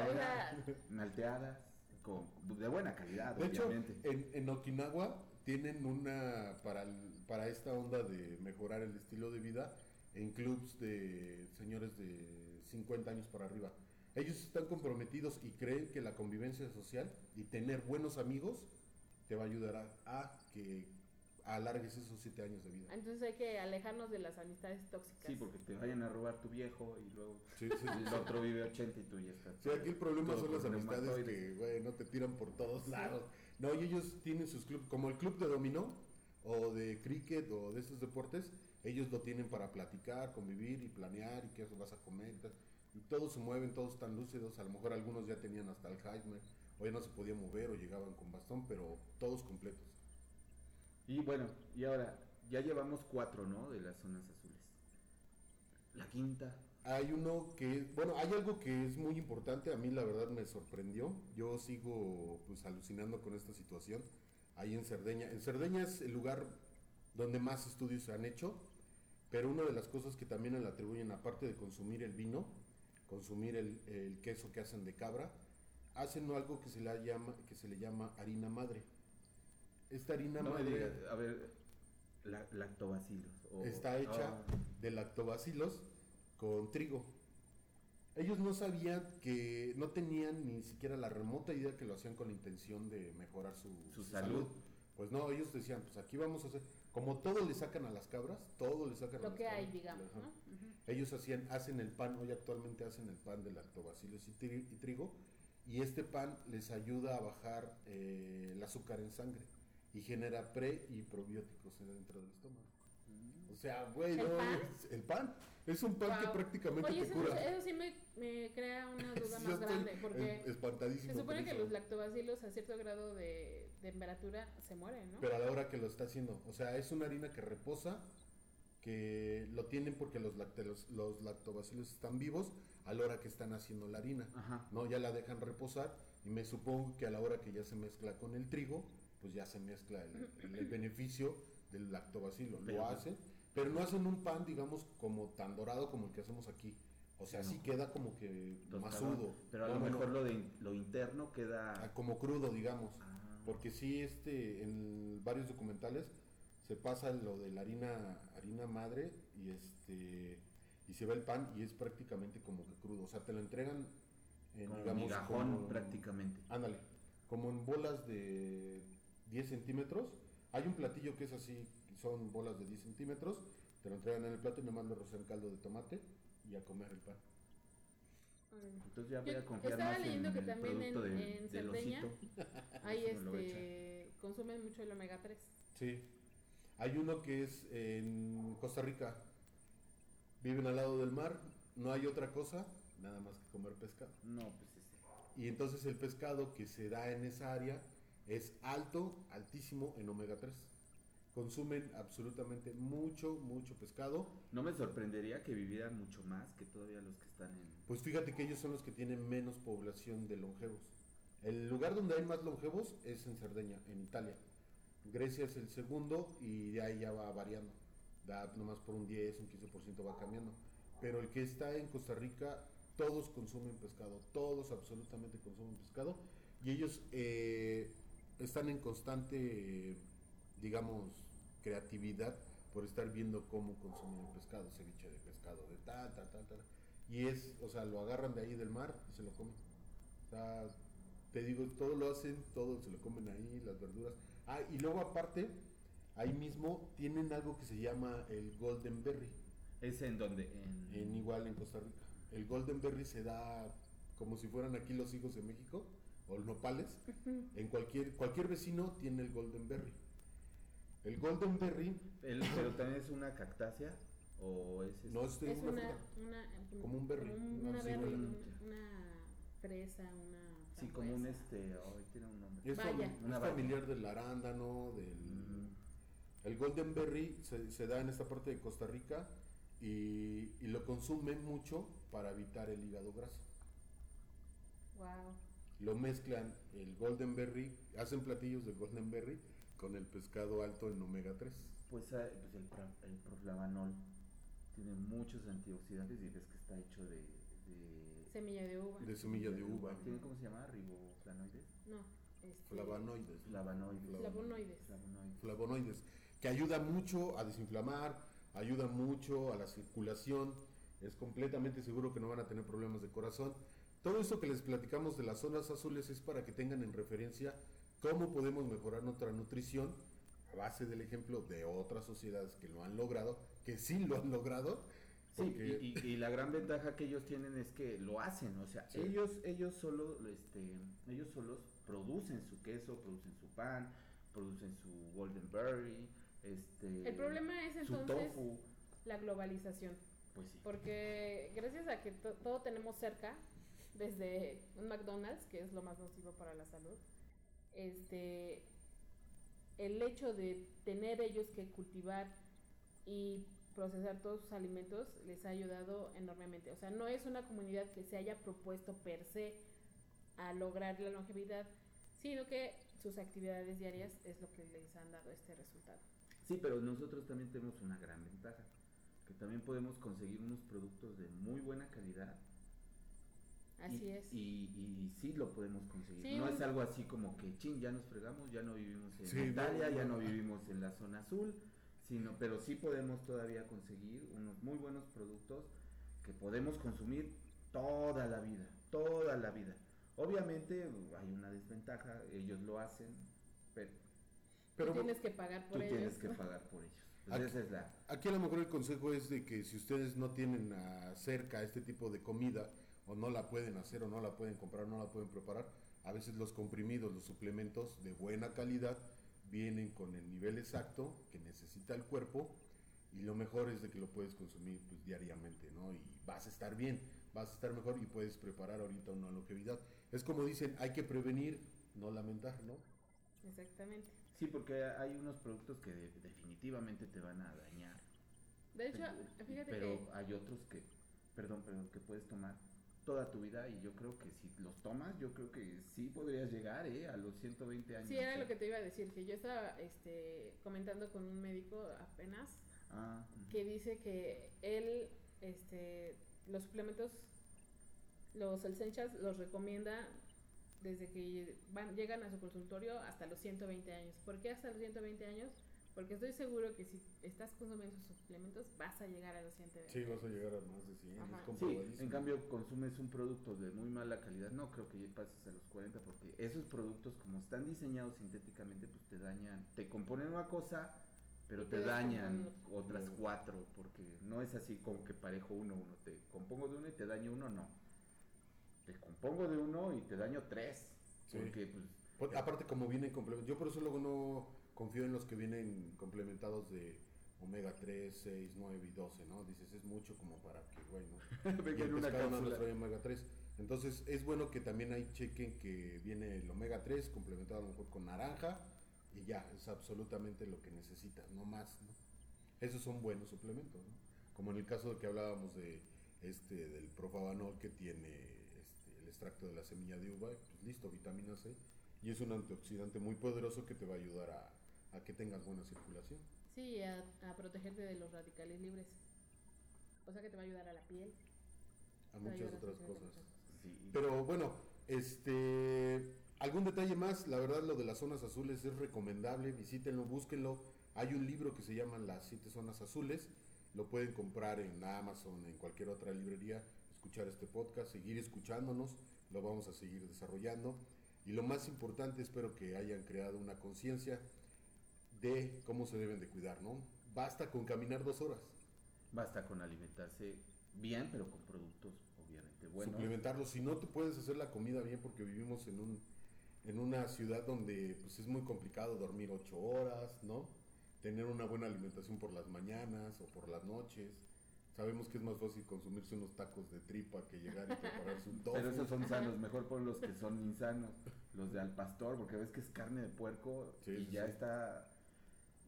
malteadas, con, de buena calidad, De hecho, en, en Okinawa tienen una, para, el- para esta onda de mejorar el estilo de vida, en clubs de señores de 50 años para arriba. Ellos están comprometidos y creen que la convivencia social y tener buenos amigos te va a ayudar a, a que alargues esos 7 años de vida. entonces hay que alejarnos de las amistades tóxicas. Sí, porque te vayan a robar tu viejo y luego Sí, sí, el sí. otro vive 80 y tú ya estás. Sí, aquí el problema son las amistades que, güey, no te tiran por todos lados. No, y ellos tienen sus clubes, como el club de dominó, o de cricket, o de esos deportes, ellos lo tienen para platicar, convivir y planear, y qué vas a comer, y tal. Todos se mueven, todos están lúcidos, a lo mejor algunos ya tenían hasta Alzheimer, o ya no se podían mover, o llegaban con bastón, pero todos completos. Y bueno, y ahora, ya llevamos cuatro, ¿no? De las zonas azules. La quinta. Hay uno que, bueno, hay algo que es muy importante, a mí la verdad me sorprendió, yo sigo pues alucinando con esta situación, ahí en Cerdeña. En Cerdeña es el lugar donde más estudios se han hecho, pero una de las cosas que también le atribuyen, aparte de consumir el vino, consumir el, el queso que hacen de cabra, hacen algo que se le llama, que se le llama harina madre. Esta harina No me madre digas, a ver, la, lactobacilos. o- está hecha ah, de lactobacilos con trigo. Ellos no sabían que, no tenían ni siquiera la remota idea que lo hacían con la intención de mejorar su, Su salud. Pues no, ellos decían, pues aquí vamos a hacer, como todo le sacan a las cabras, todo le sacan a Lo las que hay, cabras. digamos. ¿no? Ellos hacían, hacen el pan, hoy actualmente hacen el pan de lactobacilos y, tri- y trigo, y este pan les ayuda a bajar eh, el azúcar en sangre y genera pre y probióticos dentro del estómago. O sea, güey, ¿El no, pan? es- el pan es un pan que Guau. prácticamente Oye, te eso, cura. eso sí me, me crea una *laughs* duda más grande, porque es- espantadísimo. se supone que los lactobacilos a cierto grado de temperatura se mueren, ¿no? Pero a la hora que lo está haciendo, o sea, es una harina que reposa, que lo tienen porque los, lacte- los, los lactobacilos están vivos a la hora que están haciendo la harina. Ajá. ¿no? Ya la dejan reposar y me supongo que a la hora que ya se mezcla con el trigo, pues ya se mezcla el, el- el *laughs* beneficio del lactobacilo. Pero- Lo hacen, pero no hacen un pan, digamos, como tan dorado como el que hacemos aquí. O sea, Sí, sí no. queda como que Tostado. masudo. Pero a No, lo no, no. mejor Lo, de, lo interno queda. Ah, como crudo, digamos. Ah. Porque sí, este, en varios documentales se pasa lo de la harina, harina madre y este y se ve el pan y es prácticamente como que crudo. O sea, te lo entregan en, como digamos, migajón como- prácticamente. Ándale, como en bolas de 10 centímetros. Hay un platillo que es así, son bolas de 10 centímetros. Te lo entregan en el plato y nomás le rocian caldo de tomate y a comer el pan. Entonces ya voy Yo a confiar estaba más leyendo en que el también en- producto de, en Cerdeña *laughs* me a echar. este, consumen mucho el omega 3. Sí. Hay uno que es en Costa Rica. Viven al lado del mar, no hay otra cosa, nada más que comer pescado. No, pues ese. Y entonces el pescado que se da en esa área es alto, altísimo en omega 3. Consumen absolutamente mucho, mucho pescado. No me sorprendería que vivieran mucho más que todavía los que están en. Pues fíjate que ellos son los que tienen menos población de longevos. El lugar donde hay más longevos es en Cerdeña, en Italia. Grecia es el segundo y de ahí ya va variando. Da nomás por un 10, un 15% va cambiando. Pero el que está en Costa Rica todos consumen pescado, todos absolutamente consumen pescado y ellos eh, están en constante, digamos, creatividad por estar viendo cómo consumen el pescado, ceviche de pescado, de tal, tal, tal, tal. Y es, o sea, lo agarran de ahí del mar y se lo comen. O sea, te digo, todo lo hacen, todo se lo comen ahí, las verduras. Ah, y luego aparte, ahí mismo tienen algo que se llama el Golden Berry, ¿Es en donde? En, en igual en Costa Rica. El Golden Berry se da como si fueran aquí los higos de México, o nopales. En cualquier, cualquier vecino tiene el Golden Berry. El Golden Berry, el- pero también es una cactácea o es este? no es una una, fruta. una, Como un berry, como una una, berry, una, una fresa, una. Sí, como un este, ay, tiene un nombre. Es, Vaya. Una familiar del arándano, del... Mm, El Golden Berry se, se da en esta parte de Costa Rica y, y lo consumen mucho para evitar el hígado graso. Wow. Lo mezclan el Golden Berry, hacen platillos de Golden Berry con el pescado alto en omega 3. Pues, ah, pues el, pra- el proflavanol tiene muchos antioxidantes y ves que está hecho de... de Semilla de uva. De semilla de uva. ¿Tiene cómo se llama? ¿Riboflavonoides? No. Este, Flavonoides. Flavonoides. Flavonoides. Flavonoides. flavonoides, que ayuda mucho a desinflamar, ayuda mucho a la circulación, es completamente seguro que no van a tener problemas de corazón. Todo esto que les platicamos de las zonas azules es para que tengan en referencia cómo podemos mejorar nuestra nutrición a base del ejemplo de otras sociedades que lo han logrado, que sí lo han logrado. Sí, porque- y, y- y la gran ventaja que ellos tienen es que lo hacen, o sea, Sí. ellos ellos solo este ellos solos producen su queso, producen su pan, producen su golden berry, este El problema es entonces tofu, la globalización. pues sí. Porque gracias a que to- todo tenemos cerca, desde un McDonald's, que es lo más nocivo para la salud, este, el hecho de tener ellos que cultivar y procesar todos sus alimentos les ha ayudado enormemente. O sea, no es una comunidad que se haya propuesto per se a lograr la longevidad, sino que sus actividades diarias es lo que les han dado este resultado. Sí, pero nosotros también tenemos una gran ventaja, que también podemos conseguir unos productos de muy buena calidad. Así y, es. Y, y sí lo podemos conseguir. Sí, no es algo así como que, chin, ya nos fregamos, ya no vivimos en Sí, Italia, no, ya no. vivimos en la zona azul, sino, pero sí podemos todavía conseguir unos muy buenos productos que podemos consumir toda la vida, toda la vida. Obviamente hay una desventaja, ellos lo hacen, pero pero Tú tienes que pagar por tú ellos. tienes que pagar por ellos. Pues Aquí- esa es la... Aquí a lo mejor el consejo es de que si ustedes no tienen ah, cerca este tipo de comida o no la pueden hacer o no la pueden comprar, no la pueden preparar, a veces los comprimidos, los suplementos de buena calidad vienen con el nivel exacto que necesita el cuerpo y lo mejor es de que lo puedes consumir pues, diariamente, ¿no? Y vas a estar bien, vas a estar mejor y puedes preparar ahorita una longevidad. Es como dicen, hay que prevenir, no lamentar, ¿no? Exactamente. Sí, porque hay unos productos que de- definitivamente te van a dañar. De hecho, Pero- fíjate pero que hay otros que, perdón, pero que puedes tomar toda tu vida y yo creo que si los tomas, yo creo que sí podrías llegar ¿eh? a los 120 años. sí era lo que te iba a decir, que yo estaba este, comentando con un médico apenas Ah, que dice que él este, los suplementos, los Essentials los recomienda desde que van, llegan a su consultorio hasta los 120 años. ¿Por qué hasta los 120 años? Porque estoy seguro que si estás consumiendo sus suplementos vas a llegar a los 120 Sí, vas a llegar a más de 100, Ajá. es Sí, en cambio consumes un producto de muy mala calidad, no creo que pases a los 40 porque esos productos como están diseñados sintéticamente pues te dañan, te componen una cosa pero Y te te dañan otras otra. cuatro porque no es así como que parejo uno, uno te compongo de uno y te daño uno, no. Te compongo de uno y te daño tres Sí. porque pues Por- aparte como vienen complementados, yo por eso luego no confío en los que vienen complementados de omega 3, 6, 9 y 12, ¿no? Dices, es mucho como para que, bueno, *laughs* venga en el una pescado no cápsula. trae omega 3. Entonces es bueno que también ahí chequen que viene el omega 3 complementado a lo mejor con naranja y ya, es absolutamente lo que necesitas, no más, ¿no? Esos son buenos suplementos, ¿no? Como en el caso de que hablábamos de este del profavanol que tiene este, el extracto de la semilla de uva, pues listo, vitamina C, y es un antioxidante muy poderoso que te va a ayudar a, a que tengas buena circulación. Sí, a, a protegerte de los radicales libres. O sea que te va a ayudar a la piel. a muchas a otras cosas. Sí. Pero bueno, este, algún detalle más, la verdad lo de las zonas azules es recomendable, visítenlo, búsquenlo. Hay un libro que se llama Las siete zonas azules, lo pueden comprar en Amazon, en cualquier otra librería, escuchar este podcast, seguir escuchándonos, lo vamos a seguir desarrollando. Y lo más importante, espero que hayan creado una conciencia de cómo se deben de cuidar, ¿no? Basta con caminar dos horas. Basta con alimentarse bien, pero con productos obviamente buenos. suplementarlo. Si no te puedes hacer la comida bien porque vivimos en un en una ciudad donde pues es muy complicado dormir ocho horas, ¿no? Tener una buena alimentación por las mañanas o por las noches. Sabemos que es más fácil consumirse unos tacos de tripa que llegar y prepararse un tofu. *laughs* Pero esos son sanos, mejor por los que son insanos, los de al pastor, porque ves que es carne de puerco Sí, y sí, ya sí. está.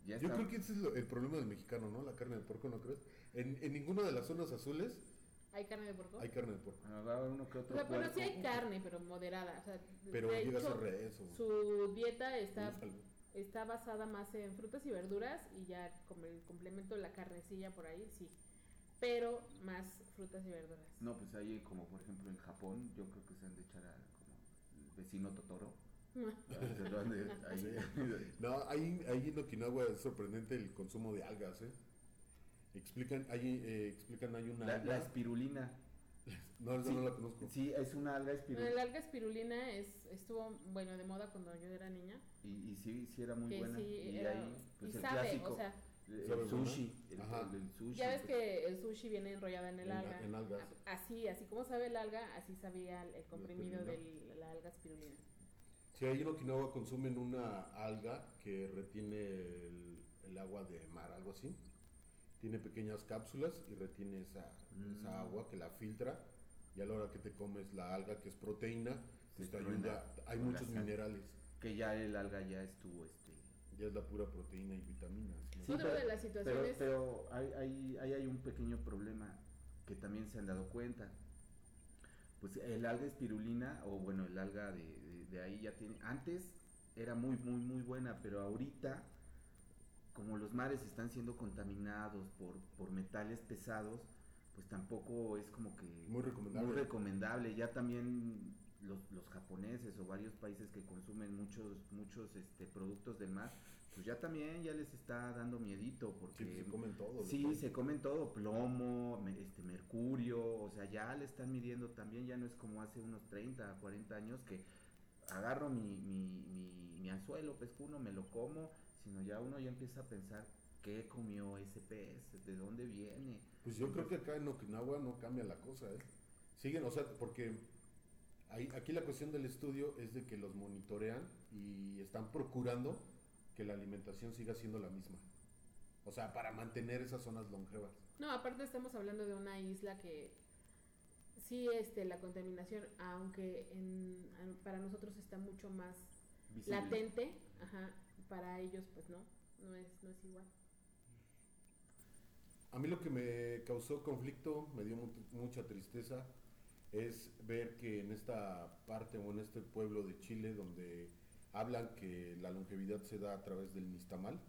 Ya Yo está- creo que ese es lo- el problema del mexicano, ¿no? La carne de puerco, ¿no crees? En, en ninguna de las zonas azules ¿Hay carne de puerco? hay carne de puerco. Agarra uno que O otro sea, pero sí hay carne, pero moderada. O sea, Pero de llega a hecho, ser res o Su dieta está, está basada más en frutas y verduras y ya como el complemento de la carnecilla por ahí, sí. Pero más frutas y verduras. No, pues ahí como por ejemplo en Japón, yo creo que se han de echar a como el vecino Totoro. Ahí- No, ahí, ahí en Okinawa es sorprendente el consumo de algas, ¿eh? Explican, ahí, eh, explican, hay una La, alga- la espirulina. No, esa sí. no la conozco. Sí, es una alga Bueno, espirulina. el alga espirulina es, estuvo, bueno, de moda cuando yo era niña. Y, y sí, sí era muy que buena. sí, y era, ahí, pues y el sabe, clásico. o sea, el sushi. El, el- sushi. ya ves pues, que el sushi viene enrollado en el En- alga. en algas. Así, así como sabe el alga, así sabía el, el comprimido de la alga espirulina. Sí, ahí en Okinawa consumen una alga que retiene el, el agua de mar, algo así. Tiene pequeñas cápsulas y retiene esa, Mm. esa agua que la filtra. Y a la hora que te comes la alga, que es proteína, pues te ayuda. Hay muchos sal. minerales. Que ya el alga ya estuvo este. Ya es la pura proteína y vitaminas. ¿no? Sí, Otra de las Pero, situaciones- pero hay, hay, ahí hay un pequeño problema que también se han dado cuenta. Pues el alga espirulina, o bueno, el alga de, de- ahí ya tiene. Antes era muy, muy, muy buena, pero ahorita, como los mares están siendo contaminados por, por metales pesados, pues tampoco es como que Muy recomendable. muy recomendable. Ya también los, los japoneses o varios países que consumen muchos muchos este, productos del mar, pues ya también ya les está dando miedito Sí, porque pues se comen todo. sí, después. se comen todo, plomo, este mercurio, o sea, ya le están midiendo también, ya no es como hace unos 30, 40 años que agarro mi, mi, mi, mi anzuelo pescuno, me lo como, sino ya uno ya empieza a pensar qué comió ese pez, de dónde viene. Pues yo creo que acá en Okinawa no cambia la cosa, ¿eh? Siguen, o sea, porque ahí- aquí la cuestión del estudio es de que los monitorean y están procurando que la alimentación siga siendo la misma. O sea, para mantener esas zonas longevas. No, aparte estamos hablando de una isla que sí, este, la contaminación, aunque en- para nosotros está mucho más Visible. latente, ajá, para ellos pues no, no es, no es igual. A mí lo que me causó conflicto, me dio mu- mucha tristeza, es ver que en esta parte o en este pueblo de Chile donde hablan que la longevidad se da a través del nistamal,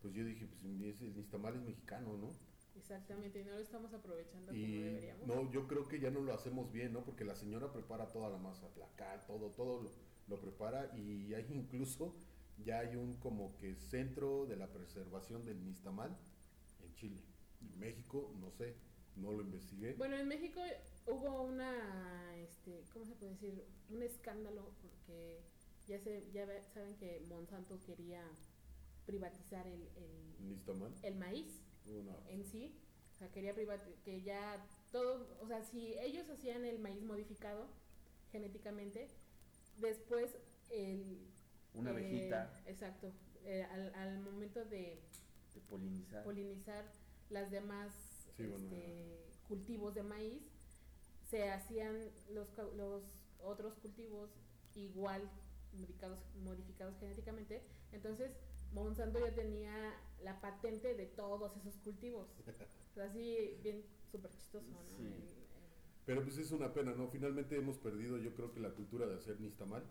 pues yo dije, pues el nistamal es mexicano, ¿no? Exactamente, y no lo estamos aprovechando como deberíamos. no, yo creo que ya no lo hacemos bien, ¿no? Porque la señora prepara toda la masa, la cal, todo, todo lo, lo prepara y hay incluso, ya hay un como que centro de la preservación del nistamal en Chile. En México, no sé, no lo investigué. Bueno, en México hubo una, este, ¿cómo se puede decir? Un escándalo porque ya se, ya saben que Monsanto quería privatizar el, el, Nistamal, el maíz una- en sí, o sea, quería privat- que ya todo, o sea, si ellos hacían el maíz modificado genéticamente, después el... Una eh, abejita exacto, eh, al, al momento de de polinizar. polinizar las demás Sí, bueno, este, cultivos de maíz, se hacían los, los otros cultivos igual modificados, modificados genéticamente. Entonces, Monsanto ya tenía la patente de todos esos cultivos. O *laughs* sea, así, bien súper chistoso, ¿no? Sí. El- el- Pero pues es una pena, ¿no? Finalmente hemos perdido yo creo que la cultura de hacer nistamal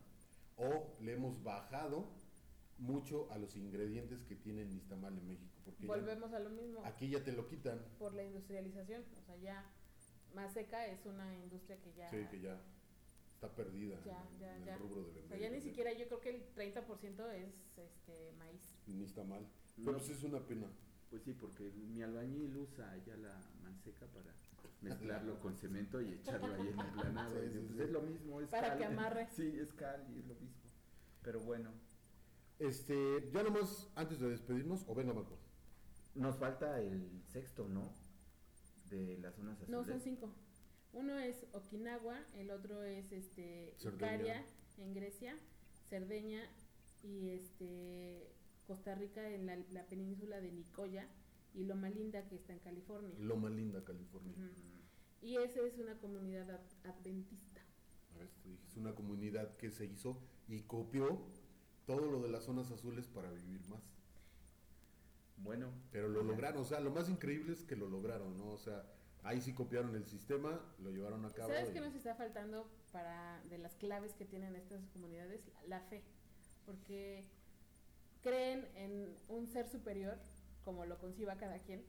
o le hemos bajado mucho a los ingredientes que tiene el nistamal en México. Porque ya- volvemos a lo mismo aquí ya te lo quitan. por la industrialización. O sea, ya más seca es una industria que ya... Sí, que ya está perdida Ya, en, ya, en ya. el rubro de o sea, ya ni siquiera yo creo que el 30% es este maíz. Ni está mal. No. Pero pues es una pena. Pues sí, porque mi albañil usa ya la manseca para mezclarlo con cemento y echarlo ahí en el planado. Sí, Y sí, pues sí. es lo mismo, es Para cal. que amarre. Sí, es cal y es lo mismo. Pero bueno, Este, ya nomás, antes de despedirnos, o venga Marco. nos falta el sexto, ¿no? De las zonas azules. No, son cinco. Uno es Okinawa, el otro es este Cerdeña. Icaria en Grecia, Cerdeña y este Costa Rica en la, la península de Nicoya y Loma Linda que está en California. Loma Linda, California. Y esa es una comunidad ad- adventista. Es una comunidad que se hizo y copió todo lo de las zonas azules para vivir más. Bueno, Pero lo lograron, o sea, lo más increíble es que lo lograron, ¿no? O sea, ahí sí copiaron el sistema, lo llevaron a cabo. ¿Sabes y- qué nos está faltando para de las claves que tienen estas comunidades? La fe. Porque creen en un ser superior, como lo conciba cada quien.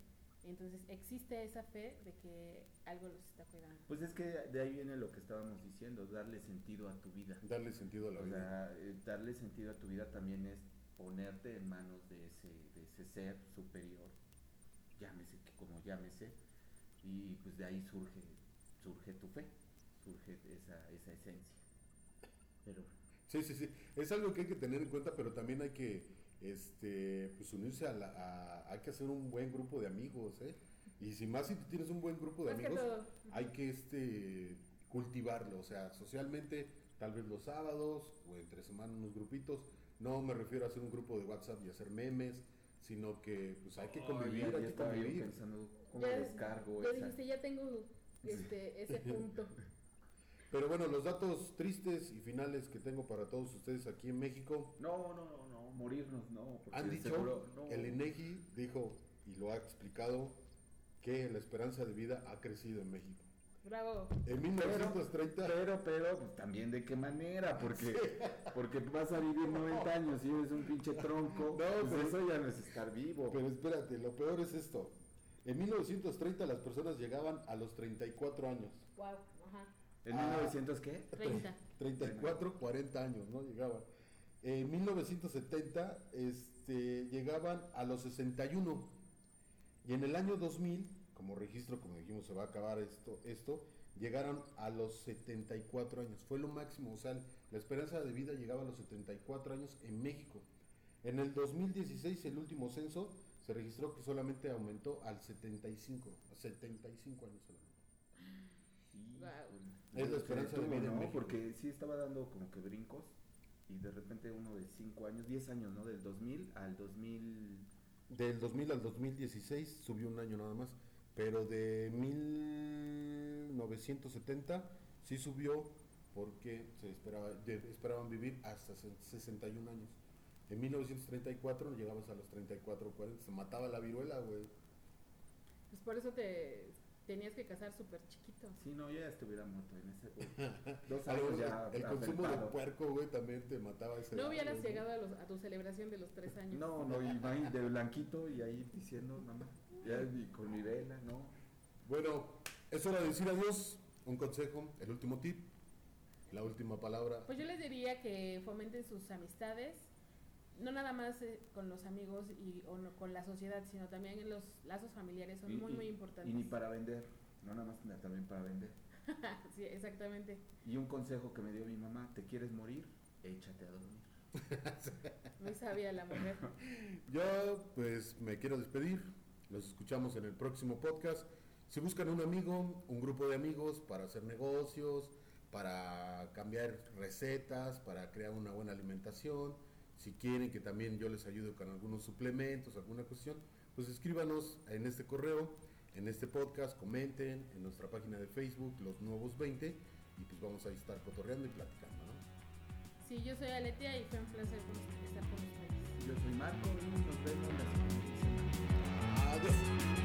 y Entonces existe esa fe de que algo los está cuidando. pues es que de ahí viene lo que estábamos diciendo, darle sentido a tu vida. Darle sentido a la O vida. sea, eh, darle sentido a tu vida también es ponerte en manos de ese, de ese ser superior, llámese que como llámese, y pues de ahí surge, surge tu fe, surge esa, esa esencia. Pero Sí, sí, sí. Es algo que hay que tener en cuenta, pero también hay que este, pues unirse a la. a- hay que hacer un buen grupo de amigos, ¿eh? Y si más si tú tienes un buen grupo de Más amigos, hay que este, cultivarlo. O sea, socialmente, tal vez los sábados o entre semana unos grupitos. No me refiero a hacer un grupo de WhatsApp y hacer memes, sino que pues hay que convivir, ya- hay que convivir. pensando cómo Ya, descargo ya esa- dijiste, ya tengo este, ese *laughs* punto. Pero bueno, los datos tristes y finales que tengo para todos ustedes aquí en México. No, no, no, morirnos, no. porque Han dicho, seguro- no. el INEGI dijo y lo ha explicado que la esperanza de vida ha crecido en México. Bravo. En 1930, Pero, pero, pues también de qué manera, porque, porque vas a vivir 90 años y eres un pinche tronco. pues pero- eso ya no es estar vivo. pero espérate, lo peor es esto. En 1930 las personas llegaban a los 34 años. Wow. Ajá. ¿En Ah. 1900 qué? 30. 34, 40 años, ¿no? Llegaban. En 1970 este, llegaban a los 61. Y en el año 2000, como registro, como dijimos, se va a acabar esto, esto llegaron a los 74 años. Fue lo máximo, o sea, la esperanza de vida llegaba a los 74 años en México. En el 2016, el último censo, se registró que solamente aumentó al 75, a 75 años solamente. Híjole. Es la esperanza de vida en ¿no? México. Porque sí estaba dando como que brincos y de repente uno de 5 años, 10 años, ¿no? Del 2000 al 2000. Del 2000 al 2016 subió un año nada más, pero de 1970 sí subió porque se esperaba, de- esperaban vivir hasta se- 61 años. En 1934 llegabas a los 34 o 40, se mataba la viruela, güey. Pues por eso te tenías que casar súper chiquito. Sí, no, yo ya estuviera muerto en ese. *laughs* Dos años ya. el consumo de puerco, güey, también te mataba ese No hubieras güey. llegado a, los- a tu celebración de los tres años. No, no, y de blanquito y ahí diciendo, mamá, ya y con mi vela, ¿no? Bueno, es hora de decir adiós. Un consejo, el último tip, la última palabra. Pues yo les diría que fomenten sus amistades, no nada más eh, con los amigos y o no- con la sociedad, sino también en los lazos familiares son Y- muy y- muy importantes. Y ni para vender, no nada más, también para vender. *laughs* sí, exactamente. Y un consejo que me dio mi mamá, ¿te quieres morir? Échate a dormir. *laughs* Muy sabia la mujer. *laughs* Yo pues me quiero despedir. Los escuchamos en el próximo podcast. Si buscan un amigo, un grupo de amigos para hacer negocios, para cambiar recetas, para crear una buena alimentación, si quieren que también yo les ayude con algunos suplementos, alguna cuestión, pues escríbanos en este correo, en este podcast, comenten en nuestra página de Facebook, Los Nuevos 20, y pues vamos a estar cotorreando y platicando, ¿no? Sí, yo soy Aletia y fue un placer estar con ustedes. Yo soy Marco y nos vemos la siguiente semana. Adiós.